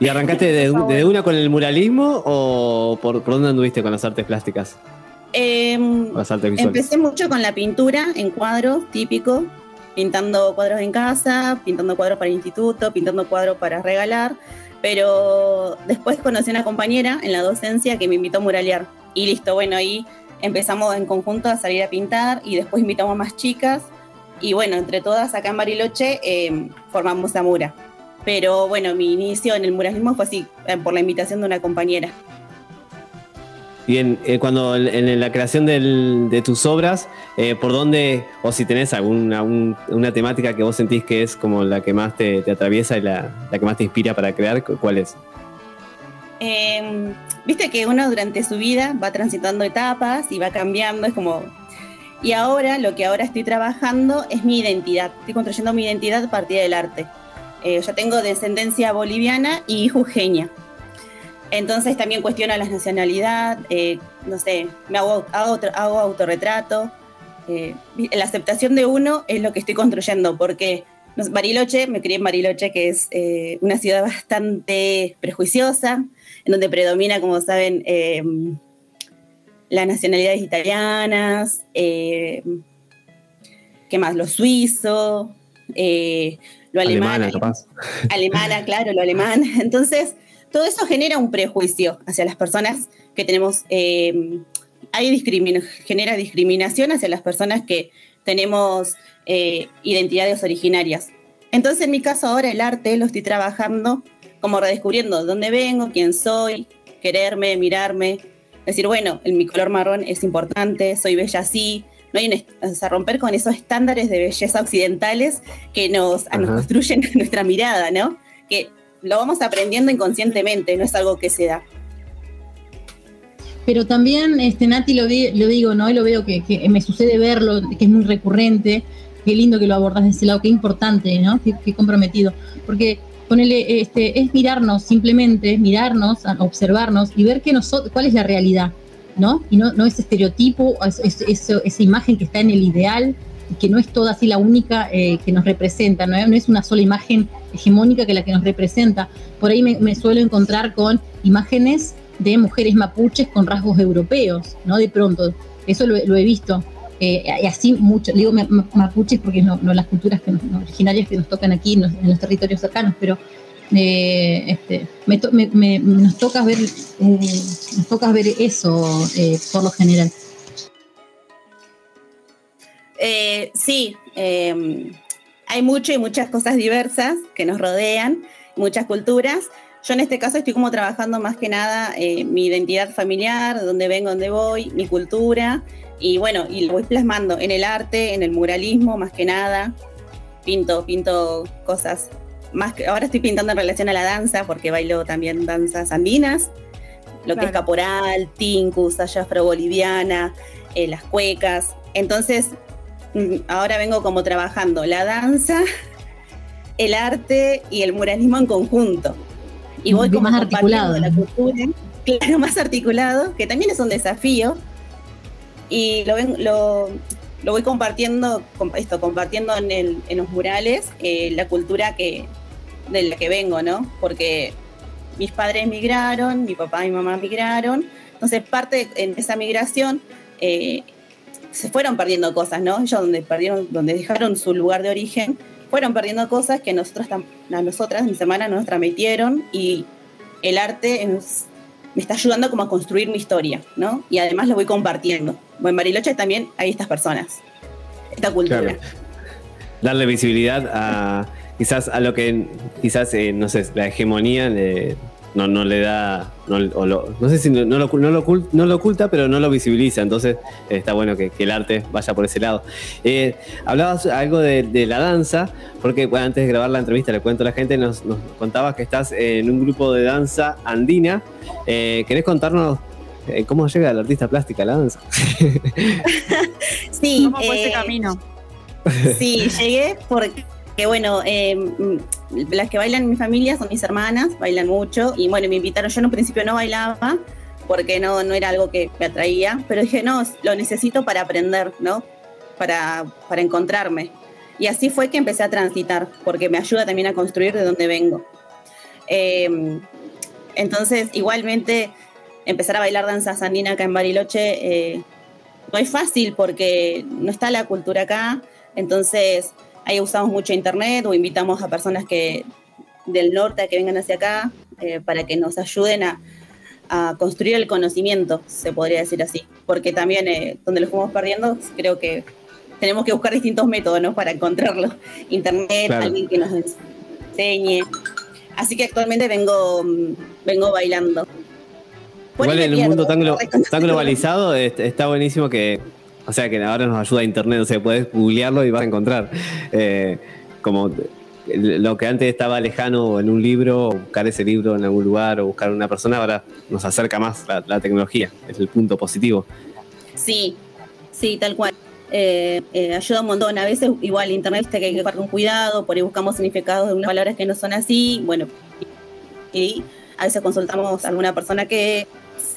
¿Y arrancaste de, de una con el muralismo o por, por dónde anduviste con las artes plásticas? Con las artes visuales. Empecé mucho con la pintura en cuadros, típico, pintando cuadros en casa, pintando cuadros para el instituto, pintando cuadros para regalar, pero después conocí a una compañera en la docencia que me invitó a muralear y listo, bueno, ahí empezamos en conjunto a salir a pintar y después invitamos a más chicas y bueno, entre todas acá en Bariloche em, formamos a Mura. Pero bueno, mi inicio en el muralismo fue así, eh, por la invitación de una compañera. Y en, eh, cuando en, en la creación del- de tus obras, eh, ¿por dónde, o si tenés alguna un- una temática que vos sentís que es como la que más te, te atraviesa y la, la que más te inspira para crear, cu- cuál es? Eh, Viste que uno durante su vida va transitando etapas y va cambiando, es como... Y ahora, lo que ahora estoy trabajando es mi identidad. Estoy construyendo mi identidad a partir del arte. Eh, yo tengo descendencia boliviana y jujeña. Entonces también cuestiono la nacionalidad, eh, no sé, me hago, hago, hago autorretrato. Eh, la aceptación de uno es lo que estoy construyendo, porque Bariloche, me crié en Bariloche, que es eh, una ciudad bastante prejuiciosa, en donde predomina, como saben, eh, las nacionalidades italianas, eh, ¿qué más? Lo suizo, eh, lo alemán. Alemana, capaz. alemana, claro, lo alemán. Entonces, todo eso genera un prejuicio hacia las personas que tenemos, eh, hay discrimin genera discriminación hacia las personas que tenemos identidades originarias. Entonces, en mi caso ahora el arte lo estoy trabajando como redescubriendo dónde vengo, quién soy, quererme, mirarme, decir, bueno, el, mi color marrón es importante, soy bella así, no hay un o sea, romper con esos estándares de belleza occidentales que nos, construyen nuestra mirada, ¿no? Que lo vamos aprendiendo inconscientemente, no es algo que se da. Pero también, este, Nati, lo, vi- lo digo, ¿no? Y lo veo que, que me sucede verlo, que es muy recurrente. Qué lindo que lo abordas de ese lado, qué importante, ¿no? Qué, qué comprometido. Porque ponele, este, es mirarnos, simplemente mirarnos, observarnos y ver que nosotros, cuál es la realidad, ¿no? Y no, no ese estereotipo, es- es- esa imagen que está en el ideal, que no es toda así la única eh, que nos representa, ¿no? no es una sola imagen hegemónica que la que nos representa. Por ahí me, suelo encontrar con imágenes de mujeres mapuches con rasgos europeos, ¿no? De pronto, eso lo he visto. Eh, y así mucho, digo ma- ma- mapuches porque no, las culturas que nos- no originarias que nos tocan aquí en los, territorios cercanos, pero eh, este, nos toca ver eh, nos toca ver eso eh, por lo general. Eh, sí, eh, hay mucho y muchas cosas diversas que nos rodean, muchas culturas. Yo en este caso estoy como trabajando más que nada eh, mi identidad familiar, de dónde vengo, dónde voy, mi cultura, y bueno, y lo voy plasmando en el arte, en el muralismo, más que nada. Pinto, pinto cosas. Más que, ahora estoy pintando en relación a la danza, porque bailo también danzas andinas, lo que es caporal, tinku, saya afro-boliviana, eh, las cuecas. Entonces, mm, ahora vengo como trabajando la danza, el arte y el muralismo en conjunto. Y voy como más articulado. la cultura, claro, más articulado, que también es un desafío. Y lo, lo, lo voy compartiendo, com- esto, compartiendo en, el- en los murales eh, la cultura que, de la que vengo, ¿no? Porque mis padres migraron, mi papá y mi mamá migraron, entonces parte en esa migración eh, se fueron perdiendo cosas, ¿no? Ellos donde perdieron, donde dejaron su lugar de origen, fueron perdiendo cosas que a nosotras, mis hermanas, nos transmitieron y el arte me está ayudando como a construir mi historia, ¿no? Y además lo voy compartiendo. Bueno, en Bariloche también hay estas personas, esta cultura. Darle visibilidad a quizás a lo que quizás, eh, no sé, la hegemonía le- no, no le da, no, o lo- no sé si no, no lo, no, lo ocul- no lo oculta, pero no lo visibiliza. Entonces eh, está bueno que, que el arte vaya por ese lado. Eh, hablabas algo de, de la danza, porque bueno, antes de grabar la entrevista, le cuento a la gente, nos, nos contabas que estás en un grupo de danza andina. Eh, ¿Querés contarnos eh, cómo llega el artista plástica a la danza? Sí, ¿Cómo fue ese eh, camino? Sí, llegué porque, bueno, eh, mm, las que bailan en mi familia son mis hermanas, bailan mucho y bueno, me invitaron, yo en un principio no bailaba porque no, no era algo que me atraía, pero dije, no, lo necesito para aprender, ¿no? Para, para encontrarme. Y así fue que empecé a transitar, porque me ayuda también a construir de dónde vengo. Eh, entonces, igualmente, empezar a bailar danza sandina acá en Bariloche eh, no es fácil porque no está la cultura acá. Entonces, ahí usamos mucho internet o invitamos a personas que del norte a que vengan hacia acá eh, para que nos ayuden a, a construir el conocimiento, se podría decir así. Porque también eh, donde lo fuimos perdiendo, creo que tenemos que buscar distintos métodos ¿no? para encontrarlo. Internet, Claro. alguien que nos enseñe. Así que actualmente vengo, mm, vengo bailando. Igual en un mundo tan, glo- tan globalizado est- está buenísimo que, o sea, que ahora nos ayuda internet, o sea, puedes googlearlo y vas a encontrar. Eh, como lo que antes estaba lejano en un libro, buscar ese libro en algún lugar o buscar una persona, ahora nos acerca más la, tecnología, es el punto positivo. Sí, sí, tal cual. Eh, eh, ayuda un montón. A veces, igual, internet viste que hay que buscar con cuidado, por ahí buscamos significados de unas palabras que no son así. Bueno, y a veces consultamos a alguna persona que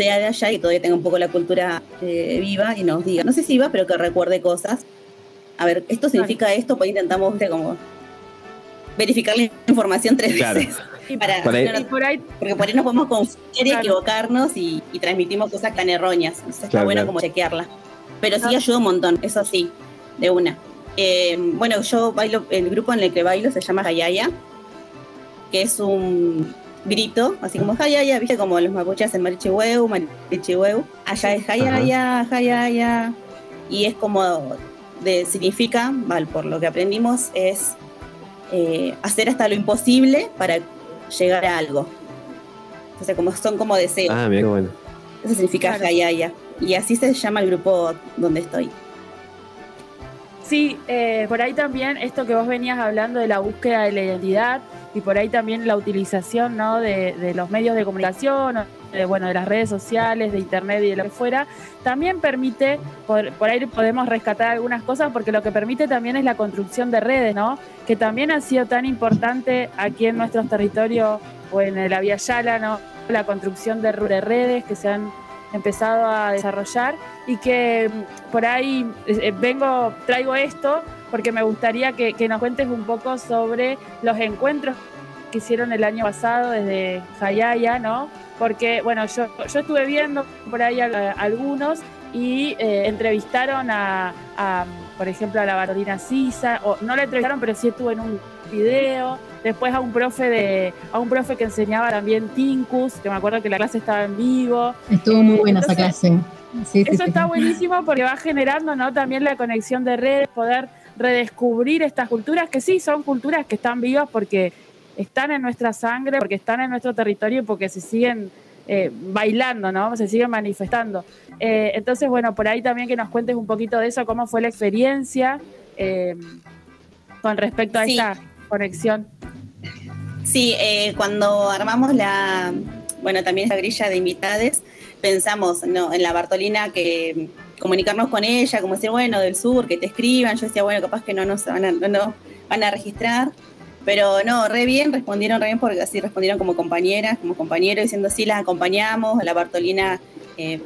sea de allá y todavía tenga un poco la cultura eh, viva y nos diga, no sé si viva, pero que recuerde cosas. A ver, esto significa esto, pues intentamos, como verificar la información tres Claro. veces. Para, Por ahí- no, no, porque por ahí nos podemos confundir y equivocarnos y, y transmitimos cosas tan erróneas. Entonces está bueno claro. como chequearla. Pero sí ayuda un montón, eso sí, de una. Eh, bueno, yo bailo, el grupo en el que bailo se llama Hayaya, que es un grito, así como Hayaya, viste como los mapuches en Marichihueu, Marichihueu. Allá es Hayaya, Hayaya. Y es como, de, significa, mal, por lo que aprendimos, es eh, hacer hasta lo imposible para llegar a algo. Entonces, como son como deseos. Ah, mira qué bueno. Eso significa Hayaya. Y así se llama el grupo donde estoy. Sí, eh, por ahí también esto que vos venías hablando de la búsqueda de la identidad y por ahí también la utilización ¿no? de, de los medios de comunicación, de, bueno, de las redes sociales, de internet y de lo que fuera, también permite, por, por ahí podemos rescatar algunas cosas porque lo que permite también es la construcción de redes, ¿no? Que también ha sido tan importante aquí en nuestros territorios o en la Vía Yala, ¿no? La construcción de, de redes que se han empezado a desarrollar y que mm, por ahí eh, eh, vengo, traigo esto porque me gustaría que, nos cuentes un poco sobre los encuentros que hicieron el año pasado desde Jayaya, ¿no? Porque, bueno, yo, yo estuve viendo por ahí algunos y eh, entrevistaron a, a, por ejemplo, a la Barolina Sisa, o no la entrevistaron, pero sí estuvo en un video. Después a un profe de, a un profe que enseñaba también Tinkus, que me acuerdo que la clase estaba en vivo. Estuvo muy buena esa clase. Sí, eso sí. está buenísimo porque va generando ¿no? también la conexión de redes, poder redescubrir estas culturas que sí son culturas que están vivas porque están en nuestra sangre, porque están en nuestro territorio y porque se siguen eh, bailando, ¿no? Se siguen manifestando. Eh, entonces, bueno, por ahí también que nos cuentes un poquito de eso, cómo fue la experiencia eh, con respecto a Sí. esta conexión. Sí, eh, cuando armamos la, bueno, también esta grilla de invitades, pensamos ¿no? en la Bartolina que comunicarnos con ella, como decir, bueno, del sur, que te escriban. Yo decía, bueno, capaz que no nos van a, van a registrar. Pero no, re bien, respondieron re bien porque así respondieron como compañeras, como compañeros, diciendo sí, las acompañamos. La Bartolina eh,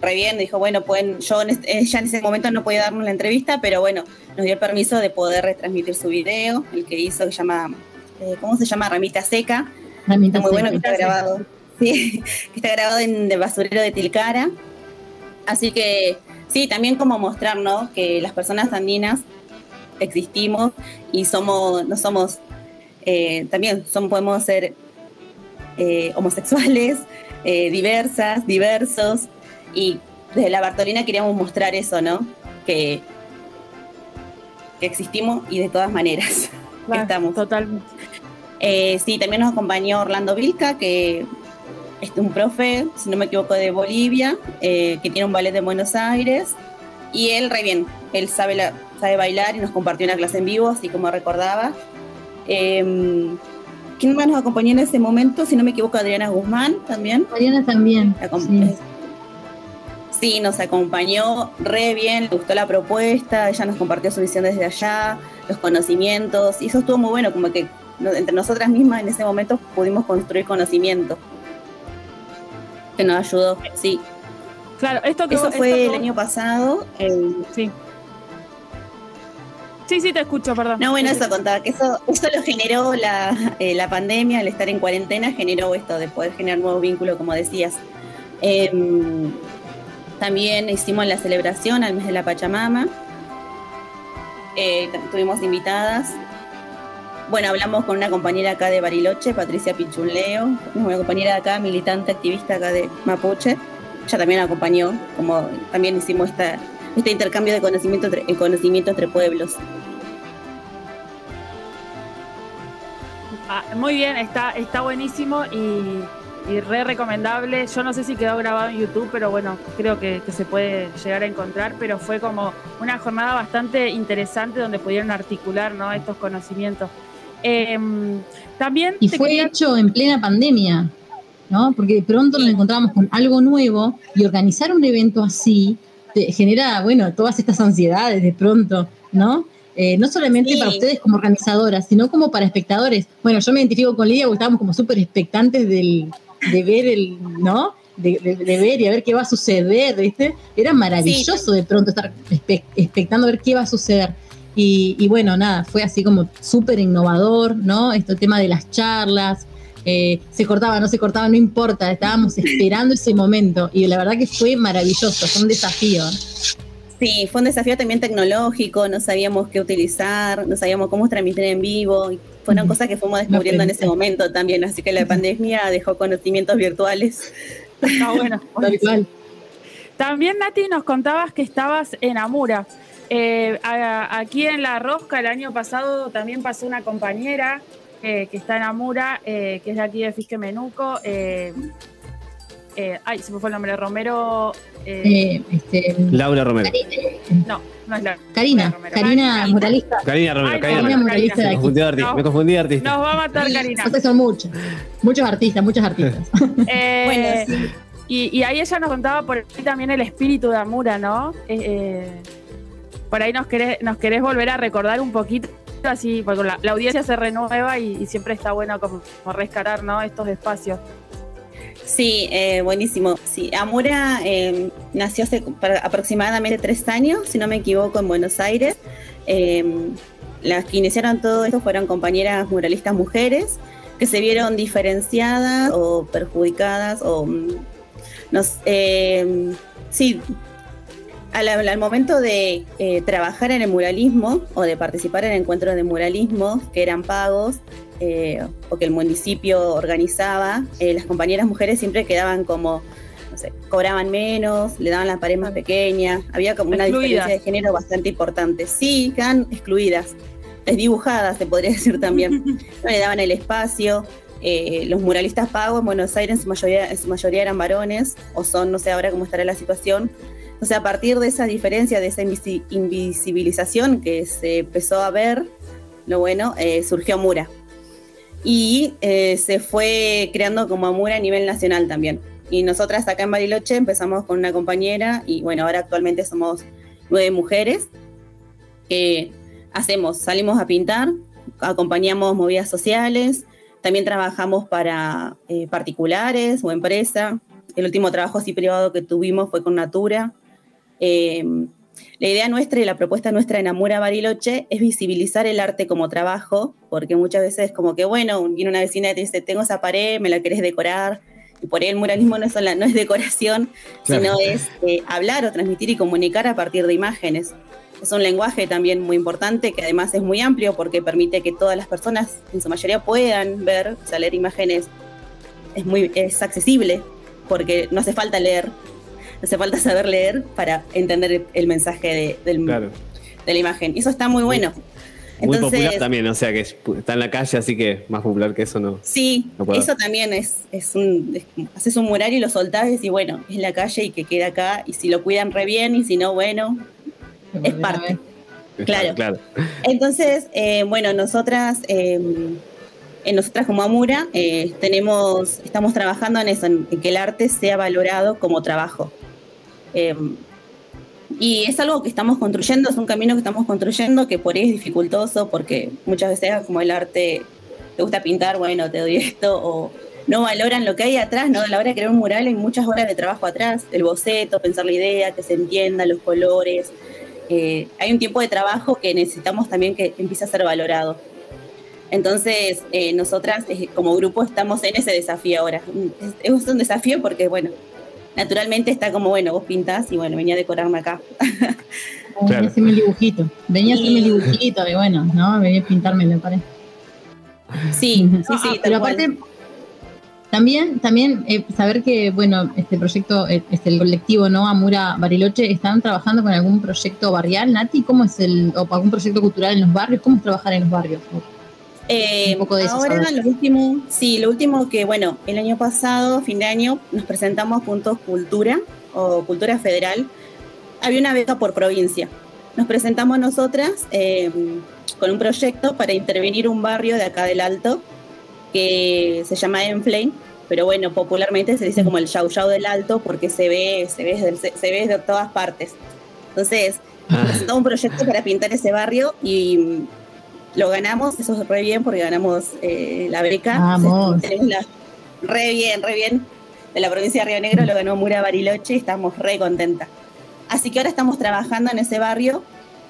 re bien, dijo, bueno, pueden, yo en este- ella en ese momento no podía darnos la entrevista, pero bueno, nos dio el permiso de poder retransmitir su video, el que hizo, que se llama, eh, ¿cómo se llama? Ramita Seca. Ramita está muy bueno que Seca. está grabado. Sí, que está grabado en el basurero de Tilcara. Así que sí, también como mostrar, ¿no? Que las personas andinas existimos y somos, no somos, eh, también son, podemos ser eh, homosexuales, diversas, diversos, y desde la Bartolina queríamos mostrar eso, ¿no? Que, que existimos y de todas maneras estamos. Totalmente. Eh, sí, también nos acompañó Orlando Vilca, que es un profe, si no me equivoco, de Bolivia, eh, que tiene un ballet de Buenos Aires. Y él, re bien, él sabe, la- sabe bailar y nos compartió una clase en vivo, así como recordaba. Eh, ¿Quién más nos acompañó en ese momento? Si no me equivoco, Adriana Guzmán también. Adriana también. sí. Sí, nos acompañó re bien, le gustó la propuesta, ella nos compartió su visión desde allá, los conocimientos, y eso estuvo muy bueno, como que entre nosotras mismas en ese momento pudimos construir conocimiento, que nos ayudó, sí. Claro, esto que Eso vos- fue esto el vos- año pasado. Sí. Sí, sí, te escucho, perdón. No, bueno, eso contaba, que eso, eso lo generó la, eh, la pandemia, el estar en cuarentena, generó esto de poder generar nuevos vínculos, como decías. Em, también hicimos la celebración al mes de la Pachamama. Eh, tuvimos invitadas. Bueno, hablamos con una compañera acá de Bariloche, Patricia Pichuleo, una compañera de acá, militante activista acá de Mapuche. Ella también acompañó, como también hicimos esta, este intercambio de conocimiento, entre- conocimiento entre pueblos. Ah, muy bien, está, está buenísimo y, y re recomendable. Yo no sé si quedó grabado en YouTube, pero bueno, creo que, que se puede llegar a encontrar. Pero fue como una jornada bastante interesante donde pudieron articular ¿no? estos conocimientos. Em, también Y fue quería- hecho en plena pandemia, ¿no? Porque de pronto nos encontramos con algo nuevo y organizar un evento así te genera, bueno, todas estas ansiedades de pronto, ¿no? Eh, no solamente Sí. para ustedes como organizadoras, sino como para espectadores. Bueno, yo me identifico con Lidia porque estábamos como súper expectantes del, de ver el, ¿no? De, de- de ver y a ver qué va a suceder, ¿viste? Era maravilloso de pronto estar espe- expectando a ver qué va a suceder. Y, y bueno, nada, fue así como súper innovador, ¿no? Este tema de las charlas, eh, se cortaba, no se cortaba, no importa, estábamos esperando ese momento y la verdad que fue maravilloso, fue un desafío. Sí, fue un desafío también tecnológico, no sabíamos qué utilizar, no sabíamos cómo transmitir en vivo, fueron cosas que fuimos descubriendo en ese momento también, así que la pandemia dejó conocimientos virtuales. Está bueno. También, Nati, nos contabas que estabas en Amura. Eh, a- aquí en La Rosca el año pasado también pasó una compañera eh, que está en Amura, eh, que es de aquí de Fisque Menuco. Eh, eh, ay, se me fue el nombre, Romero. eh, Eh, este, Laura Romero. no, no es la. Karina, Karina Moralista. Karina Romero, Ay, Karina Romero. De Me aquí. confundí de artista. No. Me confundí de artista. Nos va a matar Karina. Entonces son muchos, muchos artistas, muchos artistas. Eh, Bueno, sí. y, y ahí ella nos contaba por ahí también el espíritu de Amura, ¿no? Eh, eh, por ahí nos querés, nos querés volver a recordar un poquito, así, porque la, la audiencia se renueva y, y siempre está bueno como, como rescatar, ¿no? Estos espacios. Sí, eh, buenísimo. Sí, Amura eh, nació hace aproximadamente tres años, si no me equivoco, en Buenos Aires. Eh, las que iniciaron todo esto fueron compañeras muralistas mujeres que se vieron diferenciadas o perjudicadas o mm, eh, sí, al, momento de trabajar en el muralismo o de participar en encuentros de muralismo que eran pagos eh, o que el municipio organizaba, eh, las compañeras mujeres siempre quedaban como, no sé, cobraban menos, le daban la pared más pequeña, había como una Excluidas. diferencia de género bastante importante. Sí, quedan excluidas, desdibujadas, se podría decir también. No le daban el espacio. eh, los muralistas pagos en Buenos Aires en su, mayoría, en su mayoría eran varones, o son, no sé ahora cómo estará la situación. Entonces, a partir de esa diferencia, de esa invisi- invisibilización que se empezó a ver, lo bueno, eh, surgió Mura. Y eh, se fue creando como Mura a nivel nacional también. Y nosotras acá en Bariloche empezamos con una compañera y bueno, ahora actualmente somos nueve mujeres que hacemos, salimos a pintar, acompañamos movidas sociales, también trabajamos para eh, particulares o empresa. El último trabajo así privado que tuvimos fue con Natura. Eh, la idea nuestra y la propuesta nuestra en Amura Bariloche es visibilizar el arte como trabajo, porque muchas veces como que, bueno, viene una vecina y te dice, tengo esa pared, me la querés decorar, y por ahí el muralismo no es, sola- no es decoración, Claro. sino es eh, hablar o transmitir y comunicar a partir de imágenes. Es un lenguaje también muy importante que además es muy amplio porque permite que todas las personas, en su mayoría, puedan ver, o sea, leer imágenes es muy es accesible porque no hace falta leer, hace falta saber leer para entender el, el mensaje de, del- Claro. de la imagen. Y eso está muy bueno. Muy Entonces, popular también, o sea que es- está en la calle, así que más popular que eso no. Sí, No puedo. eso también es, es un. es- haces un mural y lo soltás y bueno, es la calle y que queda acá. Y si lo cuidan re bien y si no, bueno, es parte. Claro. Claro. Entonces, eh, bueno, nosotras, eh, en nosotras como Amura, eh, tenemos, estamos trabajando en eso, en, en que el arte sea valorado como trabajo. Eh, y es algo que estamos construyendo, es un camino que estamos construyendo que por ahí es dificultoso porque muchas veces como el arte te gusta pintar, bueno, te doy esto, o no valoran lo que hay atrás, ¿no? A la hora de crear un mural hay muchas horas de trabajo atrás, el boceto, pensar la idea, que se entienda, los colores. Eh, hay un tiempo de trabajo que necesitamos también que empiece a ser valorado. Entonces, eh, nosotras eh, como grupo estamos en ese desafío ahora. Es, es un desafío porque, bueno, naturalmente está como, bueno, vos pintás y bueno, venía a decorarme acá. Venía a hacerme el dibujito. Venía a hacerme el dibujito y bueno, ¿no? Venía a pintarme la pared. Sí, sí, sí. Ah, pero aparte, también, también eh, saber que, bueno, este proyecto, eh, este, el colectivo, ¿no? Amura Bariloche, ¿están trabajando con algún proyecto barrial, Nati? ¿Cómo es el, o algún proyecto cultural en los barrios? ¿Cómo es trabajar en los barrios? Eh, Un poco de ahora, saber. lo último, sí, lo último que, bueno, el año pasado, fin de año, nos presentamos juntos Cultura o Cultura Federal. Había una beca por provincia. Nos presentamos nosotras eh, con un proyecto para intervenir un barrio de acá del Alto que se llama Enflame, pero bueno, popularmente se dice como el Yau Yau del Alto porque se ve, se ve, desde se ve de todas partes. Entonces, nos presentamos un proyecto para pintar ese barrio y lo ganamos, eso es re bien porque ganamos eh, la beca. Vamos. Tenemos la- re bien, re bien. De la provincia de Río Negro lo ganó Mura Bariloche y estamos re contentas. Así que ahora estamos trabajando en ese barrio.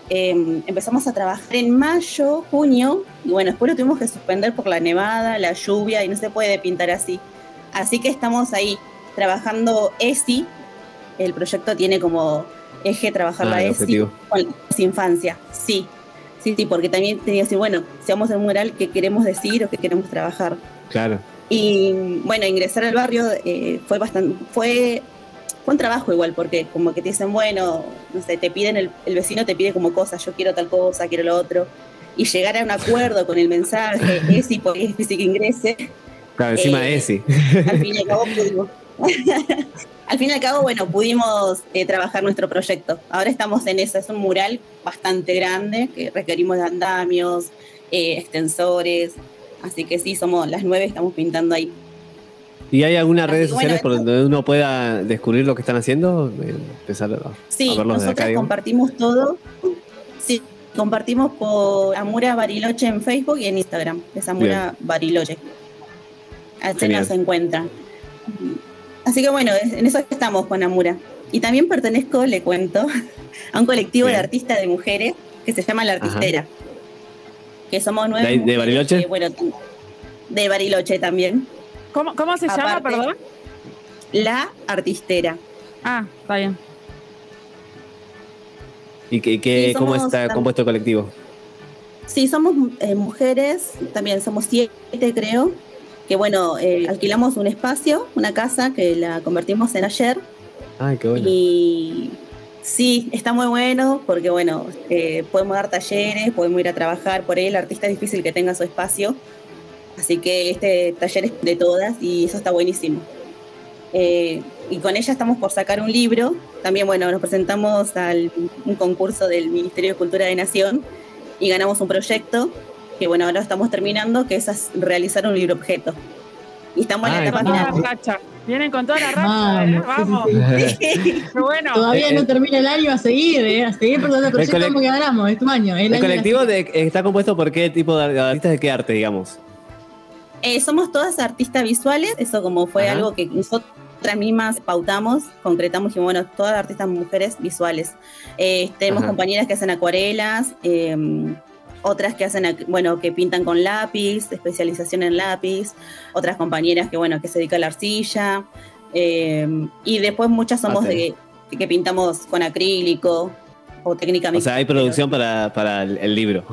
Eh, empezamos a trabajar en mayo, junio, y bueno, después lo tuvimos que suspender por la nevada, la lluvia, y no se puede pintar así. Así que estamos ahí trabajando ESI. El proyecto tiene como eje trabajar Ah, la ESI con las infancia. Sí, sí, sí, porque también tenía que decir, bueno, a un mural, ¿qué queremos decir o qué queremos trabajar? Claro. Y bueno, ingresar al barrio eh, fue bastante, fue, fue un trabajo igual, porque como que te dicen, bueno, no sé, te piden, el, el vecino te pide como cosas, yo quiero tal cosa, quiero lo otro, y llegar a un acuerdo con el mensaje, es y por ahí es difícil que ingrese, Claro, encima Eh, de ese. al fin y al cabo pudimos. al fin y al cabo, bueno, pudimos eh, trabajar nuestro proyecto. Ahora estamos en eso, es un mural bastante grande que requerimos de andamios, eh, extensores, así que sí, somos las nueve, estamos pintando ahí. ¿Y hay algunas redes Así bueno, sociales por donde uno pueda descubrir lo que están haciendo? Eh, Empezar a, Sí, a verlos desde nosotros acá, compartimos todo. Sí, compartimos por Amura Bariloche en Facebook y en Instagram. Es Amura Bariloche. Así nos encuentran. Así que bueno, en eso estamos con Amura. Y también pertenezco, le cuento, a un colectivo de artistas de mujeres que se llama La Artistera. Que somos nueve. ¿De- Bariloche? que, bueno, de Bariloche también. ¿Cómo, cómo se llama, perdón? La Artistera. Ah, está bien. ¿Y que, que- Sí, cómo está compuesto el colectivo? Sí, somos eh, mujeres, también somos siete, creo. Que bueno, eh, alquilamos un espacio, una casa que la convertimos en ayer. Ay, qué bueno. Y sí, está muy bueno porque, bueno, eh, podemos dar talleres, podemos ir a trabajar por él. El artista es difícil que tenga su espacio. Así que este taller es de todas y eso está buenísimo. Eh, y con ella estamos por sacar un libro. También, bueno, nos presentamos a un concurso del Ministerio de Cultura de Nación y ganamos un proyecto que, bueno, ahora estamos terminando, que es realizar un libro objeto. Y estamos en la etapa final. Vienen con toda la racha, ¿eh? Vamos, sí, Qué bueno. Todavía Eh, no eh. termina el año, a seguir, ¿eh? A seguir por el proyecto como que ganamos, es tu año. El, ¿El año colectivo de- está compuesto por qué tipo de artistas de qué arte, digamos? Eh, somos todas artistas visuales, eso como fue Ajá. algo que nosotras mismas pautamos, concretamos y bueno, todas artistas mujeres visuales. Eh, tenemos Ajá. compañeras que hacen acuarelas, eh, otras que hacen, ac- bueno, que pintan con lápiz, especialización en lápiz, otras compañeras que bueno, que se dedican a la arcilla, eh, y después muchas somos de que, que pintamos con acrílico o técnica O sea, hay producción para, para el, el libro.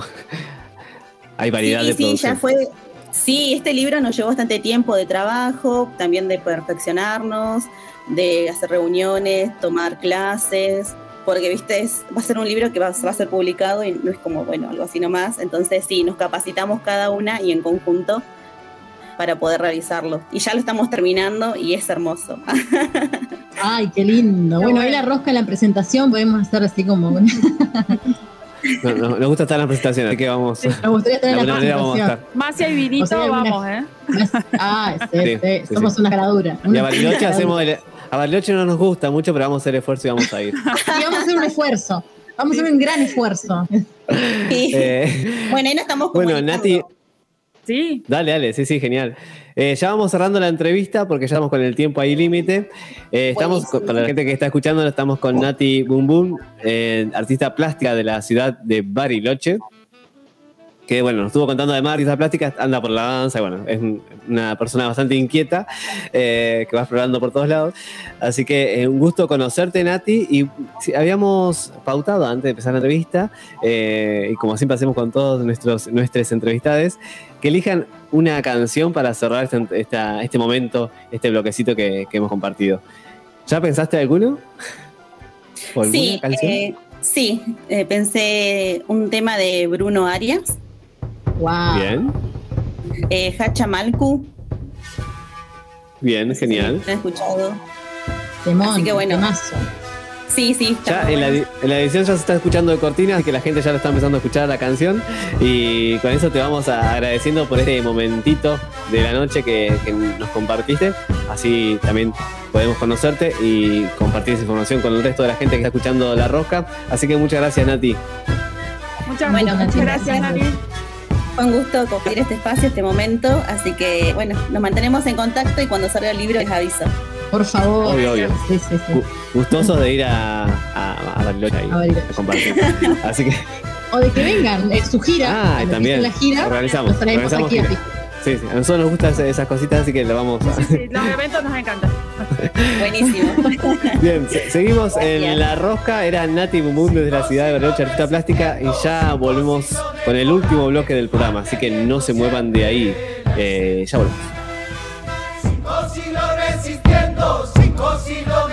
hay variedad sí, de sí, producción. ya fue. Sí, este libro nos llevó bastante tiempo de trabajo, también de perfeccionarnos, de hacer reuniones, tomar clases, porque viste, es, va a ser un libro que va, va a ser publicado y no es como, bueno, algo así nomás. Entonces sí, nos capacitamos cada una y en conjunto para poder realizarlo. Y ya lo estamos terminando y es hermoso. Ay, qué lindo. Bueno, ahí la rosca en la presentación podemos hacer así como. Me No, no, nos gusta estar en la presentación, así que vamos. gustaría estar en la presentación. Más si hay vinito, O sea, hay vamos, una- ¿eh? Ah, sí, Sí, sí, sí, somos una caradura. Y a Bariloche hacemos el- a Bariloche no nos gusta mucho, pero vamos a hacer esfuerzo y vamos a ir. Y vamos a hacer un esfuerzo. Vamos a hacer un gran esfuerzo. Eh, bueno, ahí no estamos bueno, Nati, Sí. Dale, dale, sí, sí, genial. Eh, ya vamos cerrando la entrevista porque ya estamos con el tiempo ahí límite. Eh, estamos, con- para la gente que está escuchando, estamos con Nati Boom Boom, eh, artista plástica de la ciudad de Bariloche. Que bueno, nos estuvo contando además artista plástica, anda por la danza, y bueno, es un- una persona bastante inquieta eh, que va explorando por todos lados. Así que eh, un gusto conocerte, Nati. Y sí, habíamos pautado antes de empezar la entrevista, eh, y como siempre hacemos con todos nuestros nuestras entrevistades, que elijan una canción para cerrar esta- este momento, este bloquecito que, que hemos compartido. ¿Ya pensaste alguno? ¿O alguna Sí, canción? eh, sí, pensé un tema de Bruno Arias, Wow. Bien, eh, Hacha Malku, bien, genial. ¿lo han escuchado? Temón, Así que bueno. temazo. Sí, sí, está Ya en la, en edición ya se está escuchando de cortina, así que la gente ya lo está empezando a escuchar la canción. Y con eso te vamos a- agradeciendo por este momentito de la noche que, que nos compartiste. Así también podemos conocerte y compartir esa información con el resto de la gente que está escuchando La Rosca. Así que muchas gracias, Nati. Muchas, Bueno, muchas muchas gracias, gracias. Nati. Fue un gusto compartir este espacio, este momento, así que bueno, nos mantenemos en contacto y cuando salga el libro les aviso. Por favor. Obvio, obvio. Sí, sí, sí. Gu- Gustosos de ir a, a, a Bariloche ahí, A Bariloche. a compartir. Así que, O de que vengan, eh, su gira. ah, también. La gira, Organizamos. los organizamos aquí a gira. Sí, sí, a nosotros nos gustan esas- esas cositas, así que lo vamos a. Sí, los eventos nos encantan. Buenísimo. Bien, se- seguimos en. La Rosca, era Nati Bumum desde la ciudad de Bariloche, artista plástica, y ya volvemos con el último bloque del programa, así que no se muevan de ahí. Eh, ya volvemos. Cinco siglos resistiendo, cinco siglos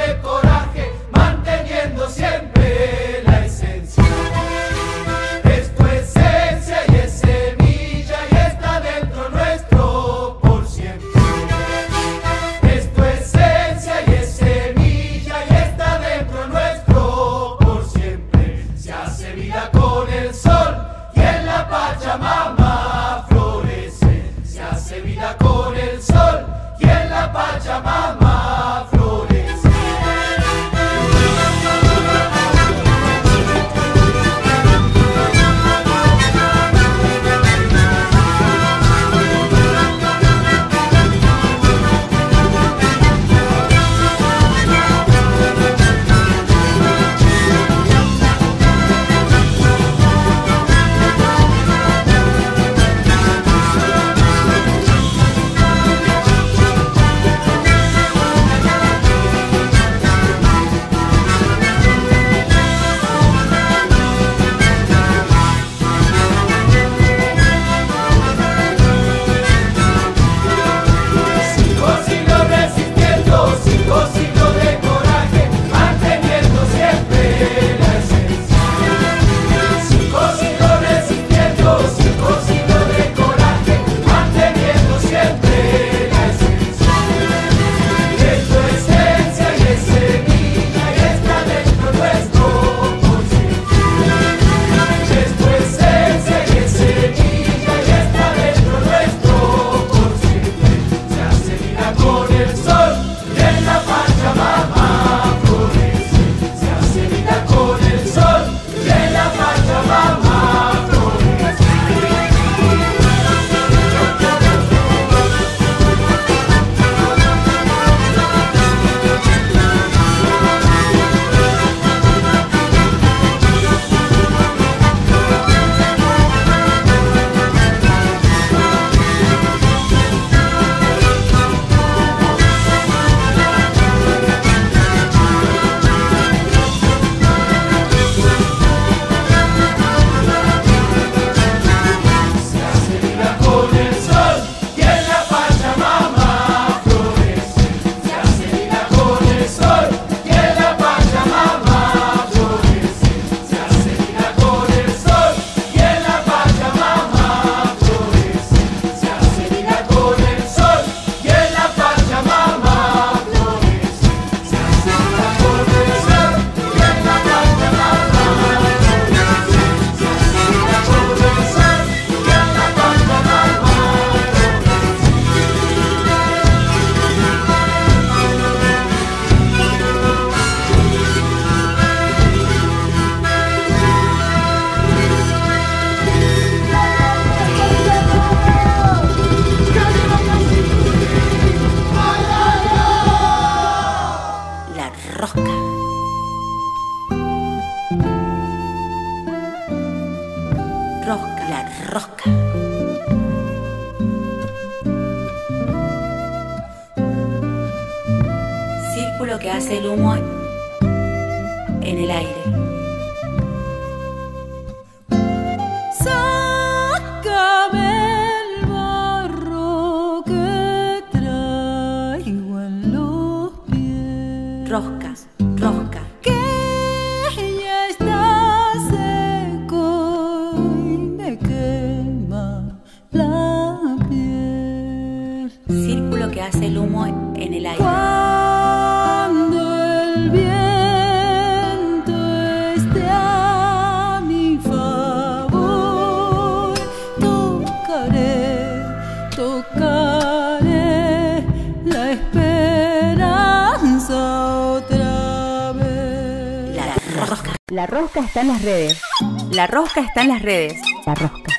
rosca está en las redes. La rosca.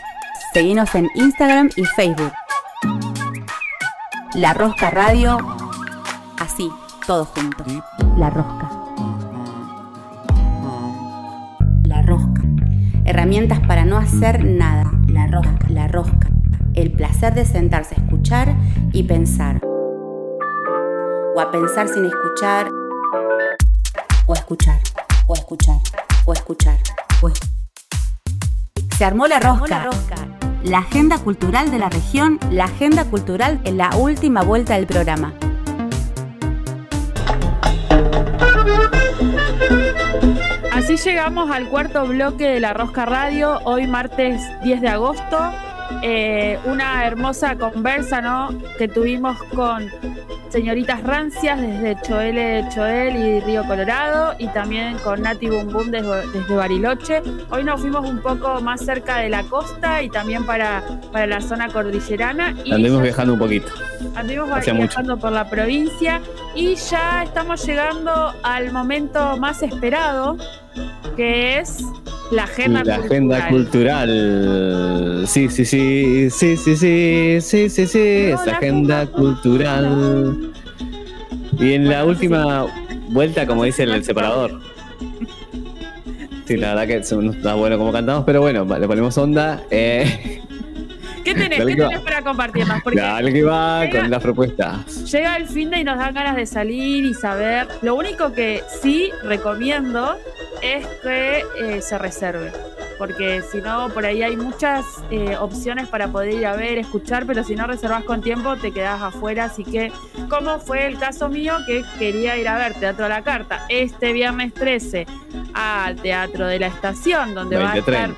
Seguinos en Instagram y Facebook. La Rosca Radio. Así, todos juntos. La Rosca. La Rosca. Herramientas para no hacer nada. La Rosca. La Rosca. El placer de sentarse a escuchar y pensar. O a pensar sin escuchar. Se armó la rosca. La agenda cultural de la región, la agenda cultural en la última vuelta del programa. Así llegamos al cuarto bloque de la Rosca Radio, hoy martes 10 de agosto. Eh, una hermosa conversa ¿no? que tuvimos con señoritas rancias desde Choel Choel y Río Colorado y también con Nati Bum desde, desde Bariloche. Hoy nos fuimos un poco más cerca de la costa y también para, para la zona cordillerana. Y ya- viajando un poquito. Anduvimos viajando por la provincia y ya estamos llegando al momento más esperado, que es la agenda La cultural. agenda cultural. Sí, sí, sí, sí, sí, sí, sí, sí, sí, es la agenda cultural. Y en la última vuelta, como dice el, separador. Sí, la verdad que no está bueno como cantamos, pero bueno, le ponemos onda. Eh, ¿Qué tenés? ¿Qué tenés para compartirnos? Porque dale que va con las propuestas. llega el fin de y nos dan ganas de salir y saber. Lo único que sí recomiendo es que eh, se reserve. Porque si no, por ahí hay muchas eh, opciones para poder ir a ver, escuchar, pero si no reservas con tiempo te quedas afuera. Así que, como fue el caso mío que quería ir a ver Teatro a la Carta este viernes 13 al Teatro de la Estación, donde va a 20, estar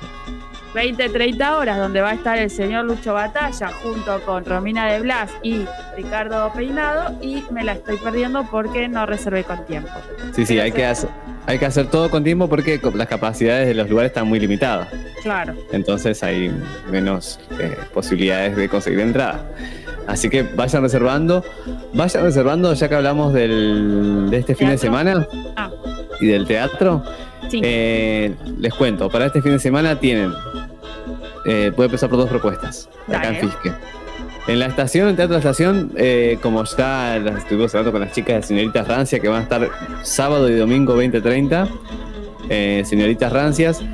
20, 30 horas, donde va a estar el señor Lucho Batalla junto con Romina de Blas y Ricardo Peinado, y me la estoy perdiendo porque no reservé con tiempo. Sí, sí, hay que hacer, hay que hacer todo con tiempo porque las capacidades de los lugares están muy limitadas. Claro. Entonces hay menos eh, posibilidades de conseguir entrada. Así que vayan reservando. Vayan reservando, ya que hablamos del, de este fin de semana Ah. y del teatro. Sí. eh, les cuento, para este fin de semana tienen. Eh, puede empezar por dos propuestas. Acá en Dale. Fisque. En la estación, en Teatro de la Estación, eh, como ya estuvimos hablando con las chicas de Señoritas Rancia, que van a estar sábado y domingo 2030, eh, Señoritas Rancias,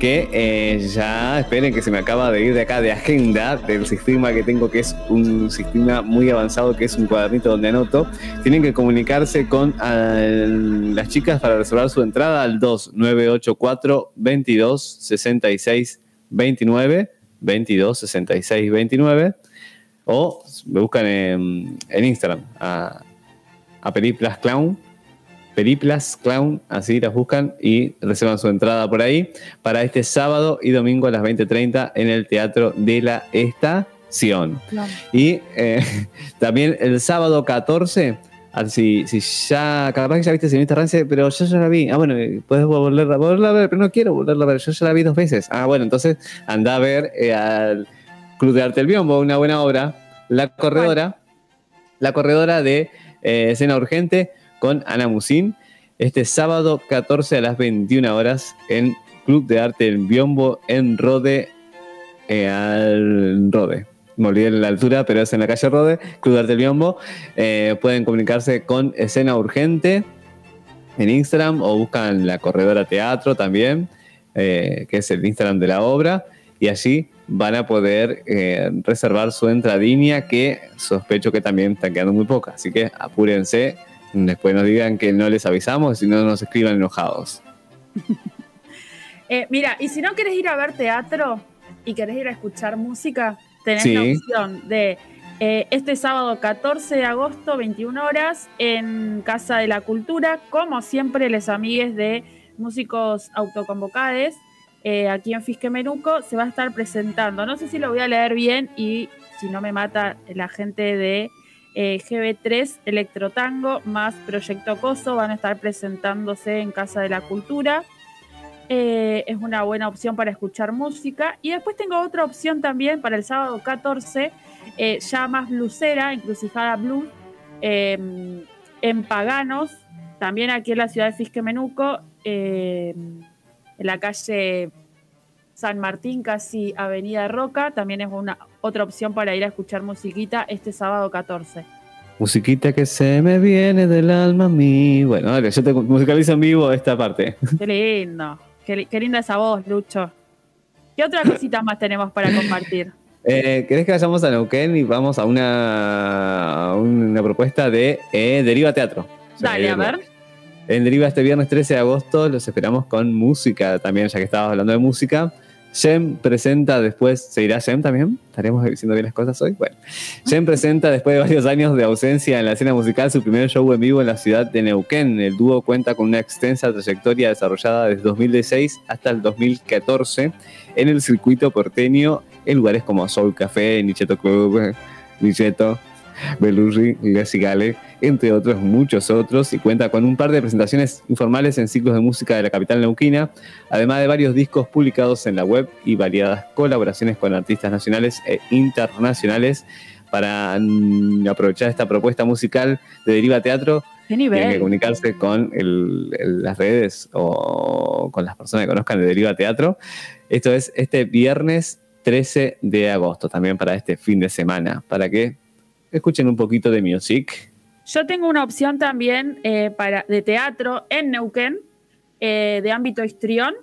que eh, ya esperen que se me acaba de ir de acá de agenda del sistema que tengo, que es un sistema muy avanzado, que es un cuadernito donde anoto. Tienen que comunicarse con ah, las chicas para reservar su entrada al 2984 22 66 29 22 66 29 o me buscan en, en Instagram a, a Periplas Clown. Periplas Clown, así las buscan y reservan su entrada por ahí para este sábado y domingo a las 20.30 en el Teatro de la Estación. Y eh, también el sábado 14, ah, si, si ya, capaz que ya viste Señorita Rancia, pero yo ya la vi. Ah, bueno, puedes volverla, volverla a ver, pero no quiero volverla a ver, yo ya la vi dos veces. Ah, bueno, entonces anda a ver eh, al Club de Arte El Biombo, una buena obra, La Corredora, la corredora de eh, Escena Urgente con Ana Musín, este sábado 14 a las 21 horas en Club de Arte El Biombo en Rode, eh, al Rode. Me olvidé la altura, pero es en la calle Rode, Club de Arte El Biombo. Eh, pueden comunicarse con Escena Urgente en Instagram o buscan la Corredora Teatro también, eh, que es el Instagram de la obra, y allí van a poder eh, reservar su entradinha, que sospecho que también están quedando muy pocas, así que apúrense después nos digan que no les avisamos y no nos escriban enojados. Eh, mira, y si no querés ir a ver teatro y querés ir a escuchar música, tenés Sí. la opción de eh, este sábado 14 de agosto, 21 horas, en Casa de la Cultura, como siempre, les amigues de músicos autoconvocades, eh, aquí en Fisquemenuco, se va a estar presentando. No sé si lo voy a leer bien y si no me mata la gente de eh, GB3 Electrotango más Proyecto Coso van a estar presentándose en Casa de la Cultura. Eh, es una buena opción para escuchar música. Y después tengo otra opción también para el sábado 14, eh, ya más blusera, encrucijada blues, eh, en Paganos, también aquí en la ciudad de Fisquemenuco, eh, en la calle San Martín, casi Avenida Roca, también es una otra opción para ir a escuchar musiquita este sábado 14. Musiquita que se me viene del alma a mí. Bueno, dale, yo te musicalizo en vivo esta parte. Qué lindo, qué, qué linda esa voz, Lucho. ¿Qué otras cositas más tenemos para compartir? Eh, ¿Querés que vayamos a Neuquén y vamos a una, a una propuesta de eh, Deriva Teatro? Dale, a eh, ver. En Deriva este viernes 13 de agosto los esperamos con música también, ya que estabas hablando de música. Jem presenta después, ¿se irá Jem también? ¿Estaremos diciendo bien las cosas hoy? Bueno, Jem presenta después de varios años de ausencia en la escena musical su primer show en vivo en la ciudad de Neuquén. El dúo cuenta con una extensa trayectoria desarrollada desde 2016 hasta el 2014 en el circuito porteño en lugares como Soul Café, Nicheto Club, Nicheto, Belushi, La Cigale, entre otros muchos otros, y cuenta con un par de presentaciones informales en ciclos de música de la capital neuquina, además de varios discos publicados en la web y variadas colaboraciones con artistas nacionales e internacionales. Para aprovechar esta propuesta musical de Deriva Teatro, ¿Qué tienen que comunicarse con el- el- las redes o con las personas que conozcan de Deriva Teatro. Esto es este viernes 13 de agosto, también para este fin de semana, para que escuchen un poquito de music. Yo tengo una opción también eh, para, de teatro en Neuquén, eh, de ámbito histrión.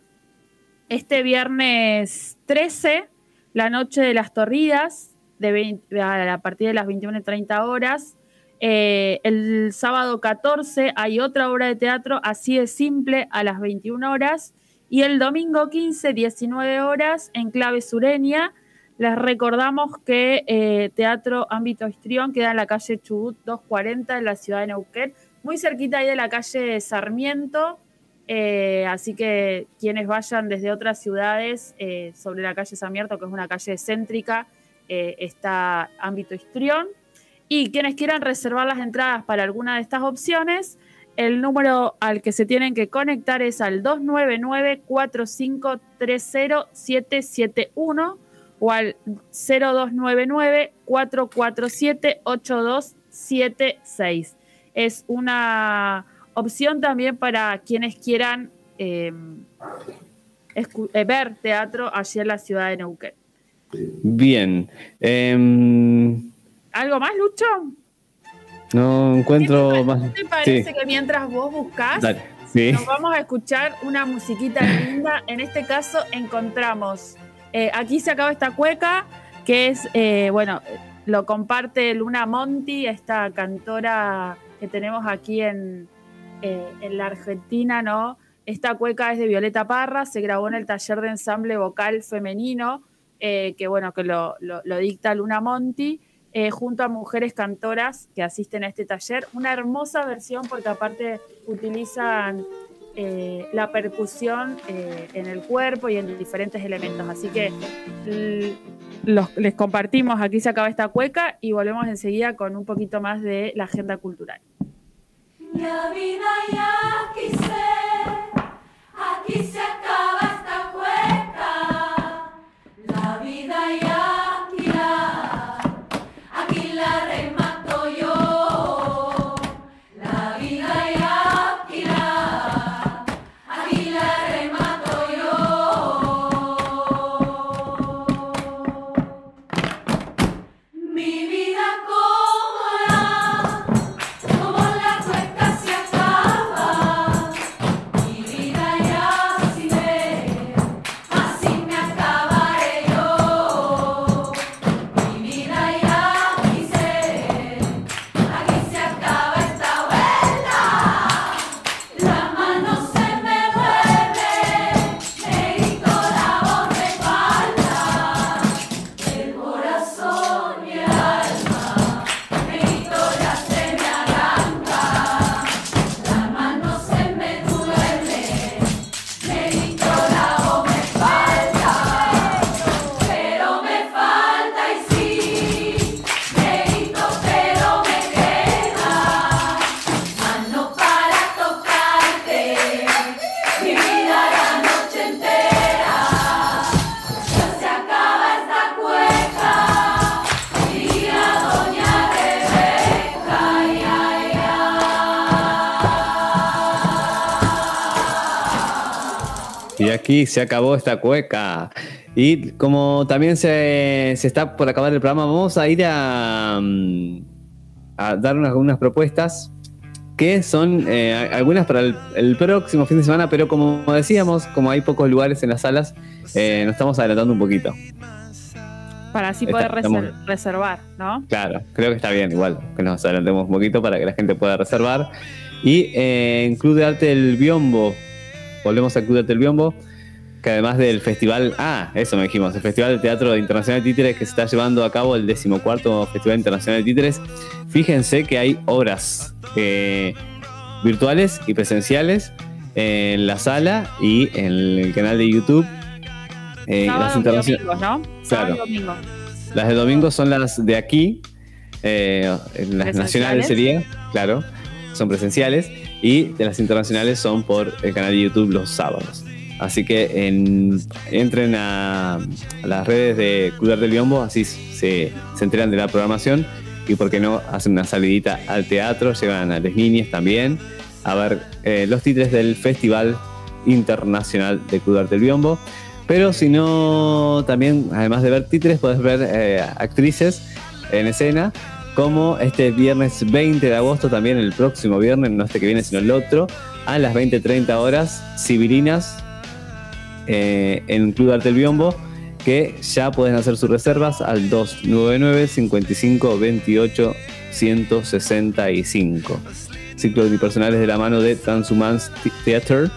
Este viernes 13, la noche de las torridas, de 20 a a partir de las 21.30 horas. Eh, el sábado 14 hay otra obra de teatro, así de simple, a las 21 horas. Y el domingo 15, 19 horas, en clave sureña. Les recordamos que eh, Teatro Ámbito Histrión queda en la calle Chubut 240 en la ciudad de Neuquén, muy cerquita ahí de la calle Sarmiento. eh, así que quienes vayan desde otras ciudades eh, sobre la calle Sarmiento, que es una calle céntrica, está Ámbito Histrión. Y quienes quieran reservar las entradas para alguna de estas opciones, el número al que se tienen que conectar es al 299-4530-771 o al 0299-447-8276. Es una opción también para quienes quieran eh, escu- eh, ver teatro allí en la ciudad de Neuquén. Bien. Em, ¿Algo más, Lucho? no encuentro más. ¿Te parece Sí, que mientras vos buscás, dale. Sí. nos vamos a escuchar una musiquita linda? En este caso encontramos, eh, aquí se acaba esta cueca, que es, eh, bueno, lo comparte Luna Monti, esta cantora que tenemos aquí en, eh, en la Argentina, ¿no? Esta cueca es de Violeta Parra, se grabó en el taller de ensamble vocal femenino, que bueno, que lo, lo- dicta Luna Monti, junto a mujeres cantoras que asisten a este taller. Una hermosa versión porque aparte utilizan eh, la percusión eh, en el cuerpo y en diferentes elementos. Así que les compartimos, aquí se acaba esta cueca y volvemos enseguida con un poquito más de la agenda cultural. La vida ya aquí se, aquí se acaba esta cueca. La vida ya Y se acabó esta cueca. Y como también se, se está por acabar el programa, vamos a ir a, mm, a dar unas, unas propuestas que son eh, algunas para el, el próximo fin de semana, pero como decíamos, como hay pocos lugares en las salas, eh, nos estamos adelantando un poquito. Para así poder Está- estamos- reser- reservar, ¿no? Claro, creo que está bien, igual, que nos adelantemos un poquito para que la gente pueda reservar. Y eh, en Club de Arte del Biombo, volvemos al Club de Arte del Biombo, que además del festival, ah, eso me dijimos, el Festival de Teatro Internacional de Títeres que se está llevando a cabo el decimocuarto Festival Internacional de Títeres, fíjense que hay obras eh, virtuales y presenciales en la sala y en el canal de YouTube. Eh, las domingos, ¿no? Claro. domingo. las de domingo son las de aquí, eh, las nacionales sería, claro, son presenciales, y de las internacionales son por el canal de YouTube los sábados. Así que en- entren a, a las redes de Club del Biombo, así se, se enteran de la programación y por qué no hacen una salidita al teatro, llevan a las niñas también a ver eh, los títulos del Festival Internacional de Club del Biombo. Pero si no, también, además de ver títeres, puedes ver eh, actrices en escena, como este viernes 20 de agosto, también el próximo viernes, no este que viene, sino el otro, a las 20.30 horas, Sibirinas, eh, en Club Arte del Biombo, que ya pueden hacer sus reservas al 299 55 28 165. Ciclo unipersonales de la mano de Transhumance Theater,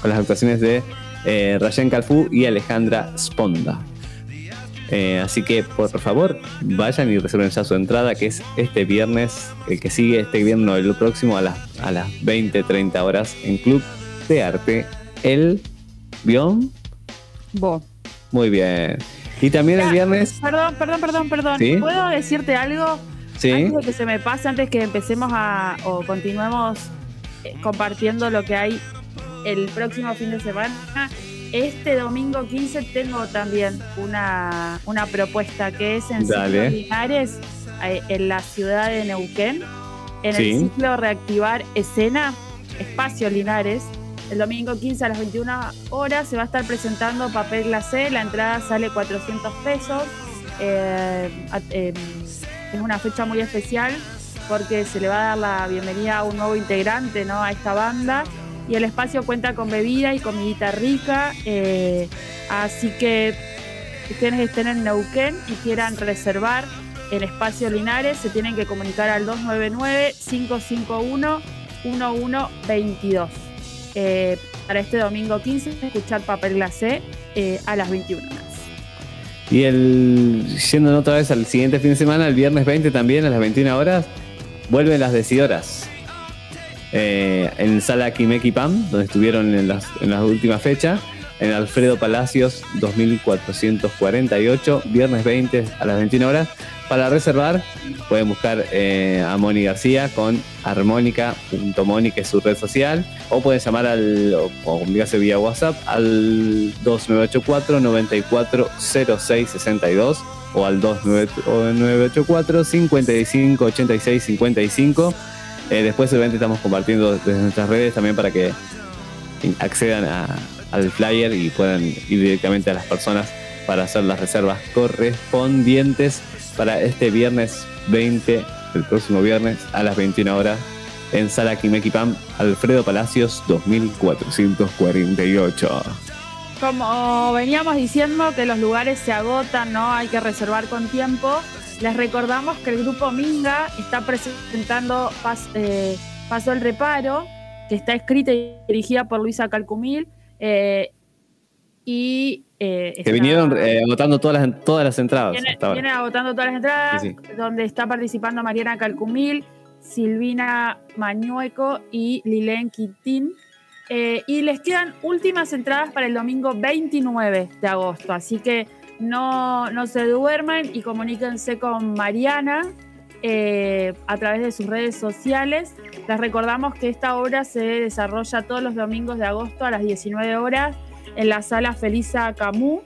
con las actuaciones de eh, Rayan Calfú y Alejandra Sponda. Eh, así que por favor vayan y reserven ya su entrada que es este viernes, el que sigue este viernes, el próximo a las, a las 20-30 horas en Club de Arte El Bion. Vos. Muy bien. Y también el viernes, Perdón, perdón, perdón, perdón. ¿Sí? ¿Puedo decirte algo? sí, Antes de que se me pase, antes que empecemos a o continuemos eh, compartiendo lo que hay el próximo fin de semana. Este domingo 15 tengo también una, una propuesta que es en Dale. Ciclo Linares, eh, en la ciudad de Neuquén, en Sí. el ciclo Reactivar Escena, Espacio Linares. El domingo 15 a las 21 horas se va a estar presentando papel glacé, la entrada sale 400 pesos. Eh, eh, es una fecha muy especial porque se le va a dar la bienvenida a un nuevo integrante ¿no? a esta banda y el espacio cuenta con bebida y comidita rica, eh, así que quienes estén en Neuquén y quieran reservar el espacio Linares se tienen que comunicar al 299-551-1122 eh, para este domingo 15 escuchar Papel Glacé eh, a las 21 horas. y el yendo otra vez al siguiente fin de semana, el viernes 20 también a las 21 horas, vuelven las decidoras. Eh, en Sala Kimeki Pam, donde estuvieron en las, en las últimas fechas, en Alfredo Palacios 2448, viernes 20 a las 21 horas. Para reservar, pueden buscar eh, a Moni García con armónica.moni, que es su red social, o pueden llamar al, o, o vía WhatsApp al 2984 940662 o al 2984 55 86 55. Eh, después obviamente estamos compartiendo desde nuestras redes también para que accedan al flyer y puedan ir directamente a las personas para hacer las reservas correspondientes para este viernes 20, el próximo viernes a las 21 horas en Sala Kimeki Pam, Alfredo Palacios 2448. Como veníamos diciendo que los lugares se agotan, no hay que reservar con tiempo. Les recordamos que el grupo Minga está presentando Pas- eh, Paso el Reparo, que está escrita y dirigida por Luisa Calcumil. eh, y eh, Que está- vinieron eh, agotando todas las, todas las entradas viene, hasta ahora. viene agotando todas las entradas, Sí, donde está participando Mariana Calcumil, Silvina Mañueco y Lilén Quintín. Eh, y les quedan últimas entradas para el domingo 29 de agosto, así que no, no se duerman y comuníquense con Mariana eh, a través de sus redes sociales. Les recordamos que esta obra se desarrolla todos los domingos de agosto a las 19 horas en la sala Felisa Camus.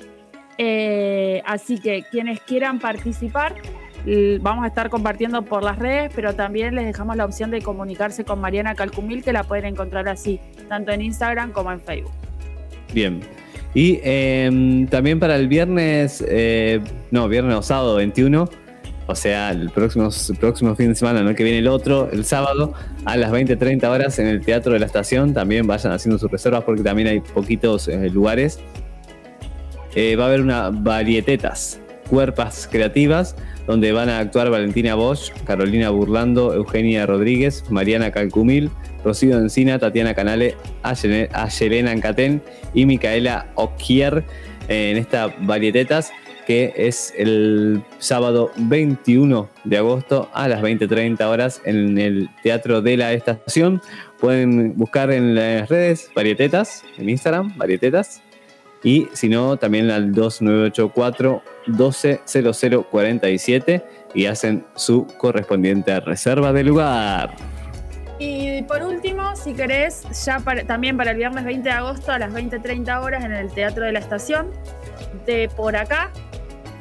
Eh, así que quienes quieran participar, vamos a estar compartiendo por las redes, pero también les dejamos la opción de comunicarse con Mariana Calcumil, que la pueden encontrar así, tanto en Instagram como en Facebook. Bien. Y em, también para el viernes, eh, no, viernes o sábado 21, o sea, el próximo, próximo fin de semana, no que viene el otro, el sábado, a las 20-30 horas en el Teatro de la Estación. También vayan haciendo sus reservas porque también hay poquitos eh, lugares. Eh, va a haber una varietetas, cuerpas creativas, donde van a actuar Valentina Bosch, Carolina Burlando, Eugenia Rodríguez, Mariana Calcumil, Rocío Encina, Tatiana Canale, Ayelena Ancatén y Micaela Oquier eh, en esta varietetas que es el sábado 21 de agosto a las 20.30 horas en el Teatro de la Estación. Pueden buscar en las redes Varietetas, en Instagram, Varietetas. Y si no, también al 2984 120047 y hacen su correspondiente reserva de lugar. Y por último, si querés, ya también para el viernes 20 de agosto a las 20.30 horas en el Teatro de la Estación, de por acá,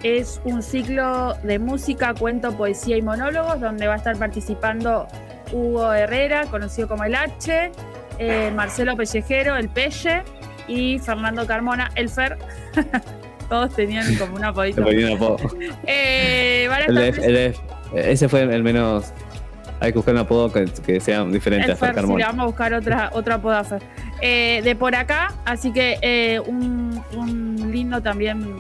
es un ciclo de música, cuento, poesía y monólogos donde va a estar participando Hugo Herrera, conocido como el H, eh, Marcelo Pellejero, el Pelle, y Fernando Carmona, el Fer. Todos tenían como una apodito. eh, ese fue el menos. Hay que buscar un apodo que, sea diferente a Fer. Sí, le vamos a buscar otra, otra apodo a Fer. Eh, de por acá, así que eh, un, un lindo también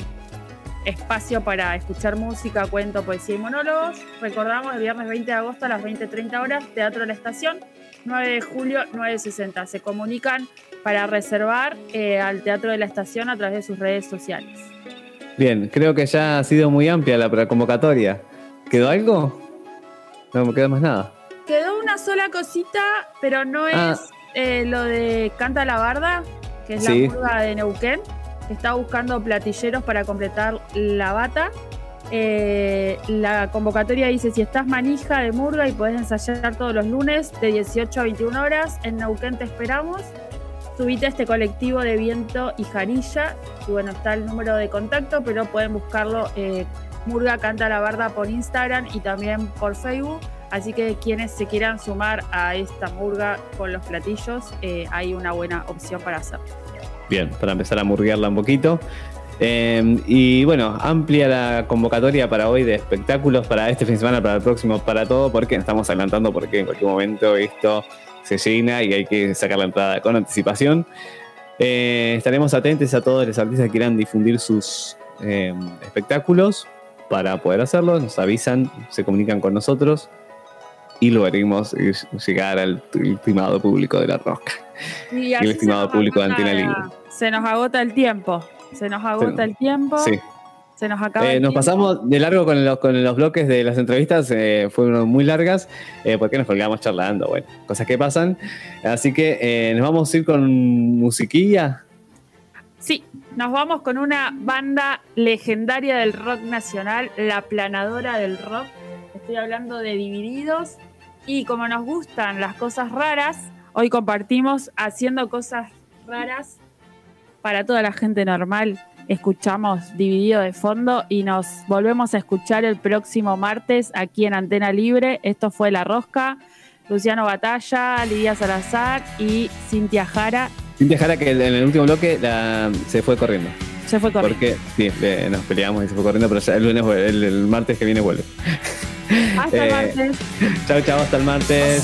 espacio para escuchar música, cuento, poesía y monólogos. Recordamos el viernes 20 de agosto a las 20.30 horas, Teatro de la Estación, 9 de julio, 9.60. Se comunican para reservar eh, al Teatro de la Estación a través de sus redes sociales. Bien, creo que ya ha sido muy amplia la convocatoria. ¿Quedó algo? No me queda más nada. Quedó una sola cosita, pero no ah. es eh, lo de Canta la Barda, que es la burga de Neuquén está buscando platilleros para completar la bata. Eh, la convocatoria dice, si estás manija de Murga y podés ensayar todos los lunes de 18 a 21 horas, en Neuquén te esperamos. Subite a este colectivo de viento y jarilla. Y bueno, está el número de contacto, pero pueden buscarlo eh, Murga Canta la Barda por Instagram y también por Facebook. Así que quienes se quieran sumar a esta murga con los platillos, eh, hay una buena opción para hacerlo. Bien, para empezar a murguearla un poquito. Eh, y bueno, amplia la convocatoria para hoy de espectáculos para este fin de semana, para el próximo, para todo, porque estamos adelantando porque en cualquier momento esto se llena y hay que sacar la entrada con anticipación. Eh, estaremos atentos a todos los artistas que quieran difundir sus eh, espectáculos para poder hacerlo. Nos avisan, se comunican con nosotros y lograremos llegar al estimado público de la rosca. Y, el estimado público de Antena Libre. Se nos agota el tiempo. Se nos agota el tiempo. Sí. Se nos acaba. Eh, nos pasamos de largo con los, con los bloques de las entrevistas, eh, fueron muy largas, eh, porque nos colgamos charlando, bueno, cosas que pasan. Así que eh, nos vamos a ir con musiquilla. Sí, nos vamos con una banda legendaria del rock nacional, la planadora del rock. Estoy hablando de Divididos. Y como nos gustan las cosas raras, hoy compartimos haciendo cosas raras para toda la gente normal. Escuchamos dividido de fondo y nos volvemos a escuchar el próximo martes aquí en Antena Libre. Esto fue La Rosca, Luciano Batalla, Lidia Salazar y Cintia Jara. Cintia Jara que en el último bloque se fue corriendo. Se fue corriendo. Porque sí, nos peleamos y se fue corriendo, pero el, lunes, el martes que viene vuelve. Hasta el eh, martes. Chao, chao, hasta el martes.